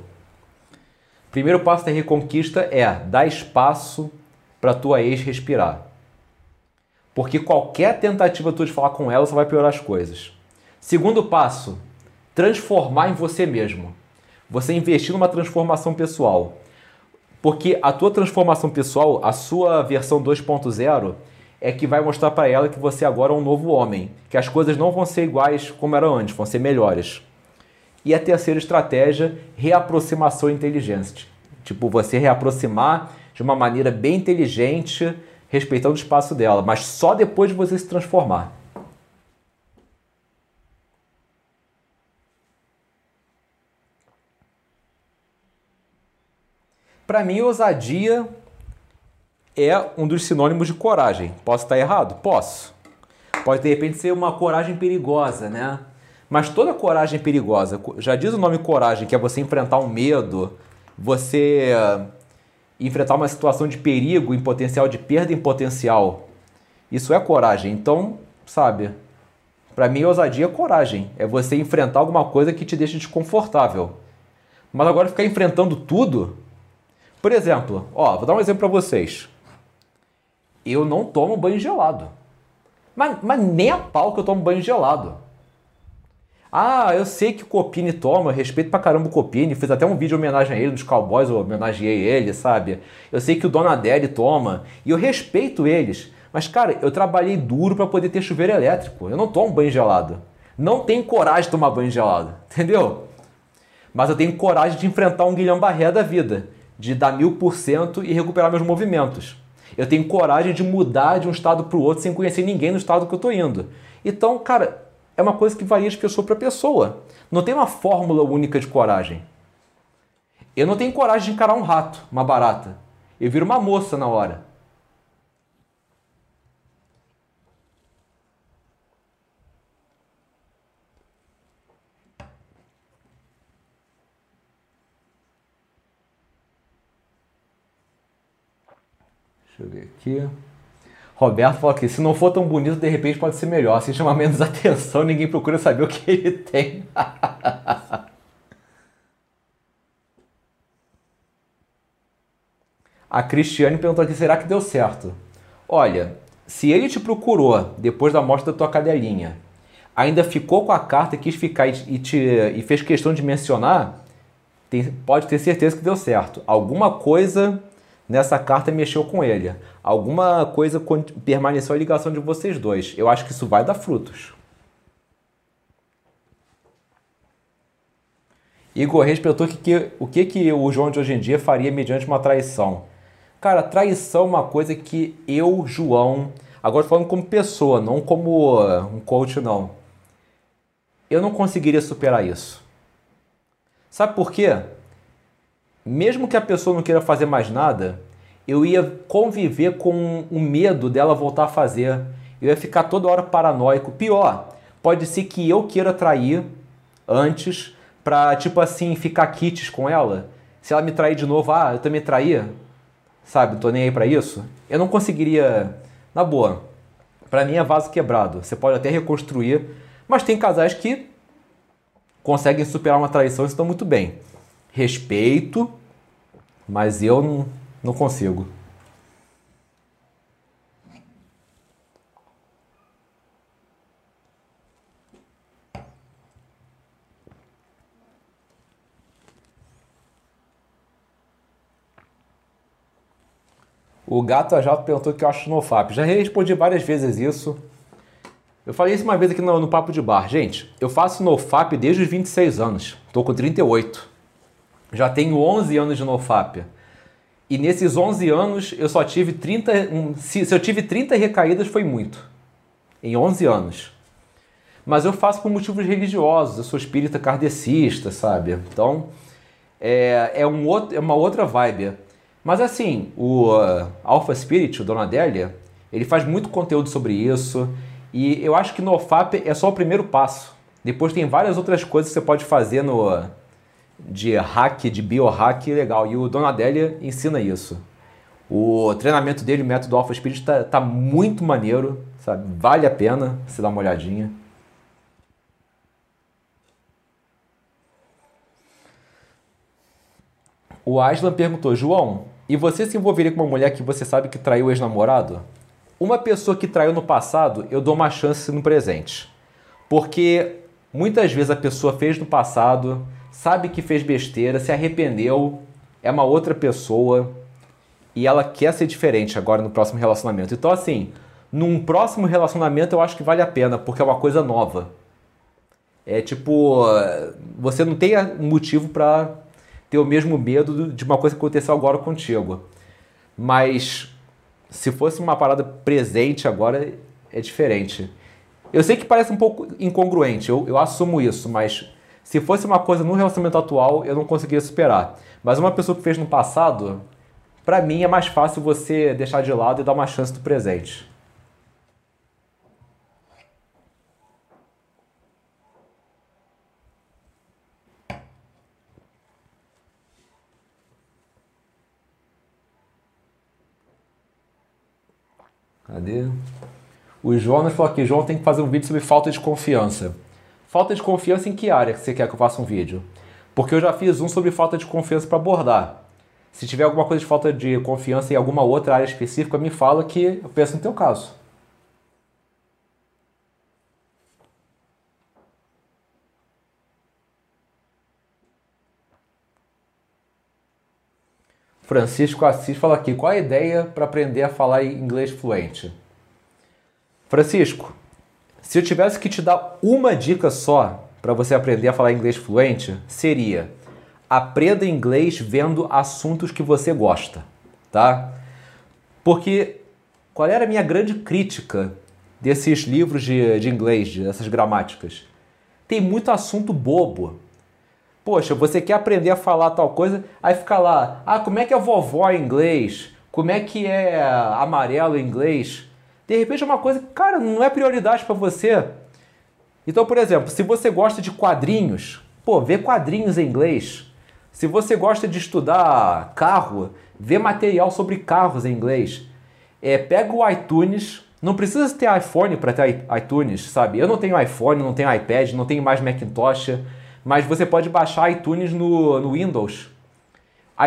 S1: Primeiro passo da reconquista é dar espaço para tua ex respirar. Porque qualquer tentativa tua de falar com ela só vai piorar as coisas. Segundo passo, transformar em você mesmo. Você investir numa transformação pessoal. Porque a tua transformação pessoal, a sua versão 2.0, é que vai mostrar para ela que você agora é um novo homem, que as coisas não vão ser iguais como eram antes, vão ser melhores. E a terceira estratégia, reaproximação inteligente. Tipo, você reaproximar de uma maneira bem inteligente, respeitando o espaço dela, mas só depois de você se transformar. Para mim, ousadia é um dos sinônimos de coragem. Posso estar errado? Posso. Pode de repente ser uma coragem perigosa, né? Mas toda coragem perigosa. Já diz o nome coragem, que é você enfrentar um medo, você enfrentar uma situação de perigo em potencial, de perda em potencial. Isso é coragem. Então, sabe, para mim ousadia é coragem. É você enfrentar alguma coisa que te deixa desconfortável. Mas agora ficar enfrentando tudo, por exemplo, ó, vou dar um exemplo para vocês. Eu não tomo banho gelado. Mas, mas nem a pau que eu tomo banho gelado. Ah, eu sei que o Copini toma, eu respeito pra caramba o Copini, fiz até um vídeo em homenagem a ele, dos Cowboys, eu homenageei ele, sabe? Eu sei que o Donadelli toma, e eu respeito eles. Mas, cara, eu trabalhei duro para poder ter chuveiro elétrico. Eu não tomo banho gelado. Não tenho coragem de tomar banho gelado, [laughs] entendeu? Mas eu tenho coragem de enfrentar um Guilherme Barré da vida de dar mil por cento e recuperar meus movimentos. Eu tenho coragem de mudar de um estado para o outro sem conhecer ninguém no estado que eu estou indo. Então, cara, é uma coisa que varia de pessoa para pessoa. Não tem uma fórmula única de coragem. Eu não tenho coragem de encarar um rato, uma barata. Eu viro uma moça na hora. Deixa eu ver aqui. Roberto falou aqui, se não for tão bonito, de repente pode ser melhor. Se chama menos [laughs] atenção, ninguém procura saber o que ele tem. [laughs] A Cristiane perguntou aqui, será que deu certo? Olha, se ele te procurou depois da morte da tua cadelinha, ainda ficou com a carta e quis ficar e, te, e fez questão de mencionar, tem, pode ter certeza que deu certo. Alguma coisa nessa carta mexeu com ele. Alguma coisa permaneceu a ligação de vocês dois. Eu acho que isso vai dar frutos. Igor respeitou que, que, o que, que o João de hoje em dia faria mediante uma traição. Cara, traição é uma coisa que eu, João, agora falando como pessoa, não como uh, um coach, não. Eu não conseguiria superar isso. Sabe por quê? Mesmo que a pessoa não queira fazer mais nada, eu ia conviver com o medo dela voltar a fazer. Eu ia ficar toda hora paranoico. Pior, pode ser que eu queira trair antes pra, tipo assim, ficar kits com ela. Se ela me trair de novo, ah, eu também traía, sabe? Tô nem aí pra isso. Eu não conseguiria, na boa. Pra mim é vaso quebrado. Você pode até reconstruir, mas tem casais que conseguem superar uma traição e estão muito bem. Respeito, mas eu não, não consigo. O Gato Ajato perguntou o que eu acho no FAP. Já respondi várias vezes isso. Eu falei isso uma vez aqui no, no Papo de Bar. Gente, eu faço NoFap desde os 26 anos. Estou com 38. Já tenho 11 anos de NoFap. E nesses 11 anos eu só tive 30. Um, se, se eu tive 30 recaídas, foi muito. Em 11 anos. Mas eu faço por motivos religiosos. Eu sou espírita kardecista, sabe? Então, é, é, um outro, é uma outra vibe. Mas assim, o uh, Alpha Spirit, o Dona Adélia, ele faz muito conteúdo sobre isso. E eu acho que no OFAP é só o primeiro passo. Depois tem várias outras coisas que você pode fazer no de hack, de biohack legal. E o Dona Adélia ensina isso. O treinamento dele, o método Alpha Spirit, tá, tá muito maneiro, sabe? Vale a pena você dar uma olhadinha. O Aslan perguntou, João, e você se envolveria com uma mulher que você sabe que traiu o ex-namorado? Uma pessoa que traiu no passado, eu dou uma chance no presente. Porque muitas vezes a pessoa fez no passado, sabe que fez besteira, se arrependeu, é uma outra pessoa e ela quer ser diferente agora no próximo relacionamento. Então, assim, num próximo relacionamento eu acho que vale a pena, porque é uma coisa nova. É tipo, você não tem motivo para ter o mesmo medo de uma coisa que aconteceu agora contigo. Mas se fosse uma parada presente agora, é diferente. Eu sei que parece um pouco incongruente, eu, eu assumo isso, mas se fosse uma coisa no relacionamento atual, eu não conseguiria superar. Mas uma pessoa que fez no passado, para mim é mais fácil você deixar de lado e dar uma chance do presente. Cadê? O Jonas falou aqui, João tem que fazer um vídeo sobre falta de confiança. Falta de confiança em que área que você quer que eu faça um vídeo? Porque eu já fiz um sobre falta de confiança para abordar. Se tiver alguma coisa de falta de confiança em alguma outra área específica, me fala que eu penso no teu caso. Francisco Assis fala aqui: qual a ideia para aprender a falar inglês fluente? Francisco, se eu tivesse que te dar uma dica só para você aprender a falar inglês fluente, seria: aprenda inglês vendo assuntos que você gosta, tá? Porque qual era a minha grande crítica desses livros de, de inglês, dessas gramáticas? Tem muito assunto bobo Poxa, você quer aprender a falar tal coisa, aí fica lá, ah, como é que é vovó em inglês? Como é que é amarelo em inglês? De repente é uma coisa que, cara, não é prioridade para você. Então, por exemplo, se você gosta de quadrinhos, pô, vê quadrinhos em inglês. Se você gosta de estudar carro, vê material sobre carros em inglês. É, pega o iTunes, não precisa ter iPhone para ter iTunes, sabe? Eu não tenho iPhone, não tenho iPad, não tenho mais Macintosh mas você pode baixar iTunes no, no Windows.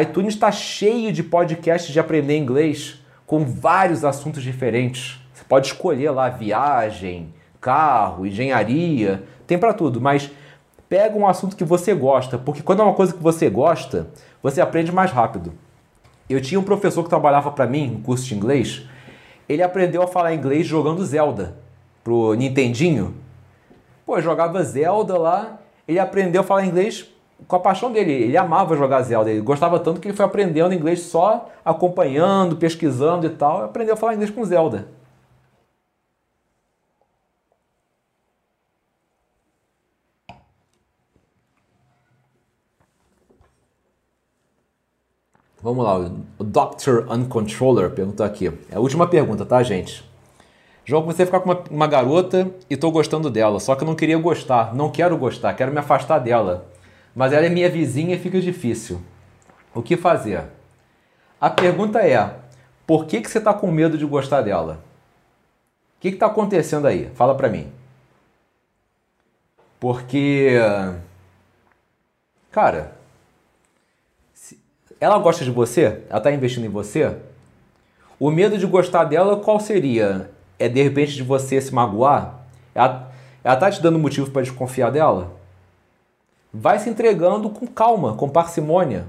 S1: iTunes está cheio de podcasts de aprender inglês com vários assuntos diferentes. Pode escolher lá viagem, carro, engenharia, tem para tudo, mas pega um assunto que você gosta, porque quando é uma coisa que você gosta, você aprende mais rápido. Eu tinha um professor que trabalhava para mim no curso de inglês, ele aprendeu a falar inglês jogando Zelda pro Nintendinho. Pô, jogava Zelda lá ele aprendeu a falar inglês com a paixão dele. Ele amava jogar Zelda. Ele gostava tanto que ele foi aprendendo inglês só acompanhando, pesquisando e tal. Aprendeu a falar inglês com Zelda. Vamos lá, o Dr. Uncontroller perguntou aqui. É a última pergunta, tá, gente? João, comecei a ficar com uma, uma garota e tô gostando dela, só que eu não queria gostar, não quero gostar, quero me afastar dela. Mas ela é minha vizinha e fica difícil. O que fazer? A pergunta é: por que, que você está com medo de gostar dela? O que está acontecendo aí? Fala para mim. Porque. Cara, ela gosta de você? Ela está investindo em você? O medo de gostar dela, qual seria? é de repente de você se magoar? Ela, ela tá te dando motivo para desconfiar dela? Vai se entregando com calma, com parcimônia.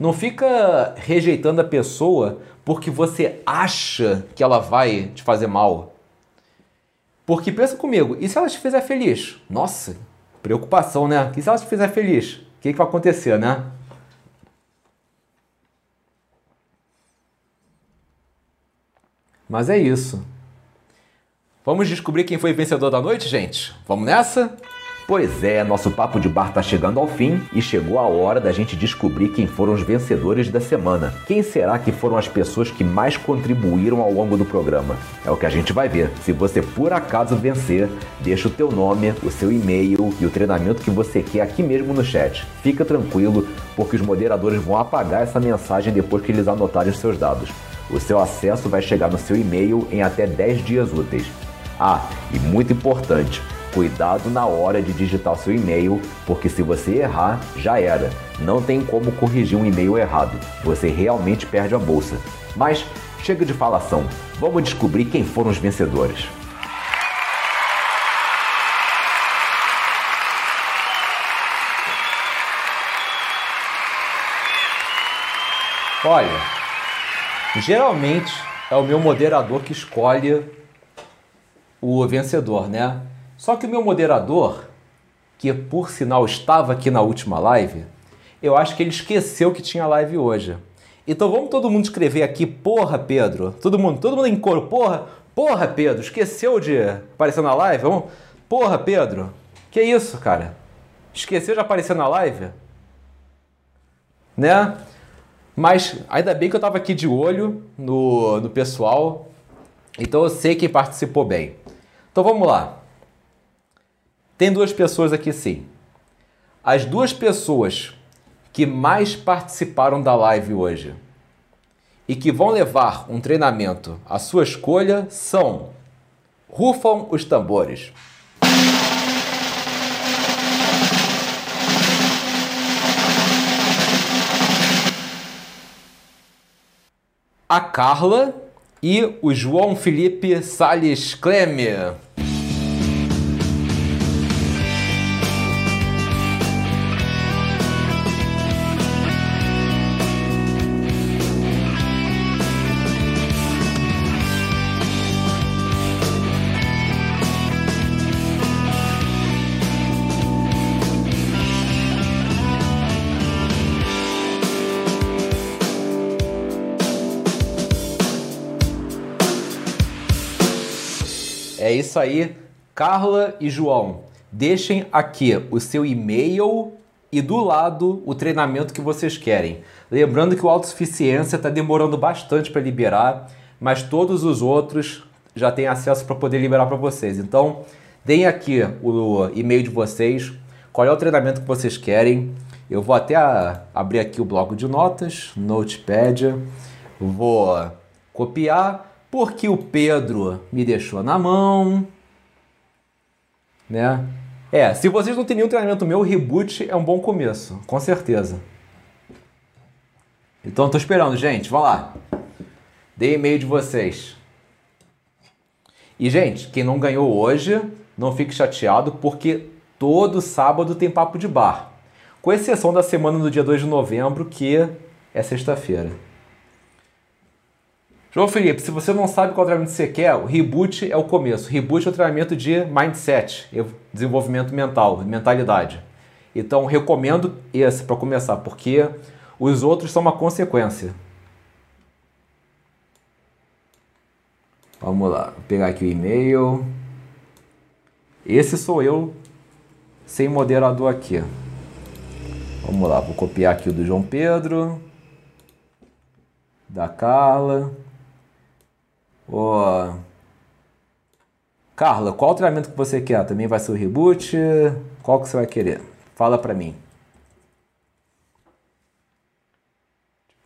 S1: Não fica rejeitando a pessoa porque você acha que ela vai te fazer mal. Porque pensa comigo, e se ela te fizer feliz? Nossa, preocupação, né? E se ela te fizer feliz? O que, que vai acontecer, né? Mas é isso. Vamos descobrir quem foi vencedor da noite, gente? Vamos nessa? Pois é, nosso papo de bar tá chegando ao fim e chegou a hora da gente descobrir quem foram os vencedores da semana. Quem será que foram as pessoas que mais contribuíram ao longo do programa? É o que a gente vai ver. Se você por acaso vencer, deixa o teu nome, o seu e-mail e o treinamento que você quer aqui mesmo no chat. Fica tranquilo, porque os moderadores vão apagar essa mensagem depois que eles anotarem os seus dados. O seu acesso vai chegar no seu e-mail em até 10 dias úteis. Ah, e muito importante, Cuidado na hora de digitar seu e-mail, porque se você errar, já era. Não tem como corrigir um e-mail errado. Você realmente perde a bolsa. Mas chega de falação. Vamos descobrir quem foram os vencedores. Olha, geralmente é o meu moderador que escolhe o vencedor, né? Só que o meu moderador, que por sinal estava aqui na última live, eu acho que ele esqueceu que tinha live hoje. Então vamos todo mundo escrever aqui, porra, Pedro. Todo mundo, todo mundo em coro, porra, porra, Pedro, esqueceu de aparecer na live? Vamos, porra, Pedro. Que isso, cara? Esqueceu de aparecer na live? Né? Mas ainda bem que eu estava aqui de olho no, no pessoal, então eu sei quem participou bem. Então vamos lá. Tem duas pessoas aqui sim. As duas pessoas que mais participaram da live hoje e que vão levar um treinamento à sua escolha são Rufam os tambores. A Carla e o João Felipe Sales Cleme. Isso aí, Carla e João. Deixem aqui o seu e-mail e do lado o treinamento que vocês querem. Lembrando que o autossuficiência está demorando bastante para liberar, mas todos os outros já têm acesso para poder liberar para vocês. Então, deem aqui o e-mail de vocês, qual é o treinamento que vocês querem. Eu vou até abrir aqui o bloco de notas, Notepad, vou copiar porque o Pedro me deixou na mão, né? É, se vocês não têm nenhum treinamento meu, o reboot é um bom começo, com certeza. Então tô esperando, gente, vamos lá. Dei e-mail de vocês. E gente, quem não ganhou hoje, não fique chateado porque todo sábado tem papo de bar. Com exceção da semana do dia 2 de novembro, que é sexta-feira. João Felipe, se você não sabe qual treinamento você quer, o reboot é o começo. Reboot é o treinamento de mindset, desenvolvimento mental, mentalidade. Então, recomendo esse para começar, porque os outros são uma consequência. Vamos lá, vou pegar aqui o e-mail. Esse sou eu sem moderador aqui. Vamos lá, vou copiar aqui o do João Pedro, da Carla. Ô, Carla, qual treinamento que você quer? Também vai ser o reboot? Qual que você vai querer? Fala pra mim.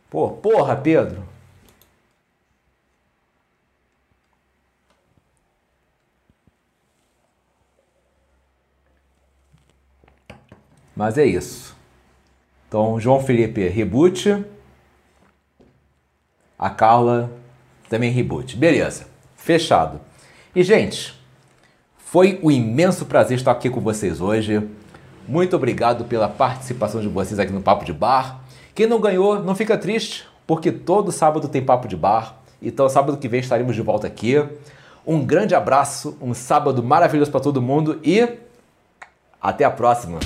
S1: Pô, porra, Pedro. Mas é isso. Então, João Felipe, reboot. A Carla também reboot. Beleza. Fechado. E, gente, foi um imenso prazer estar aqui com vocês hoje. Muito obrigado pela participação de vocês aqui no Papo de Bar. Quem não ganhou, não fica triste, porque todo sábado tem Papo de Bar. Então, sábado que vem estaremos de volta aqui. Um grande abraço, um sábado maravilhoso para todo mundo e até a próxima.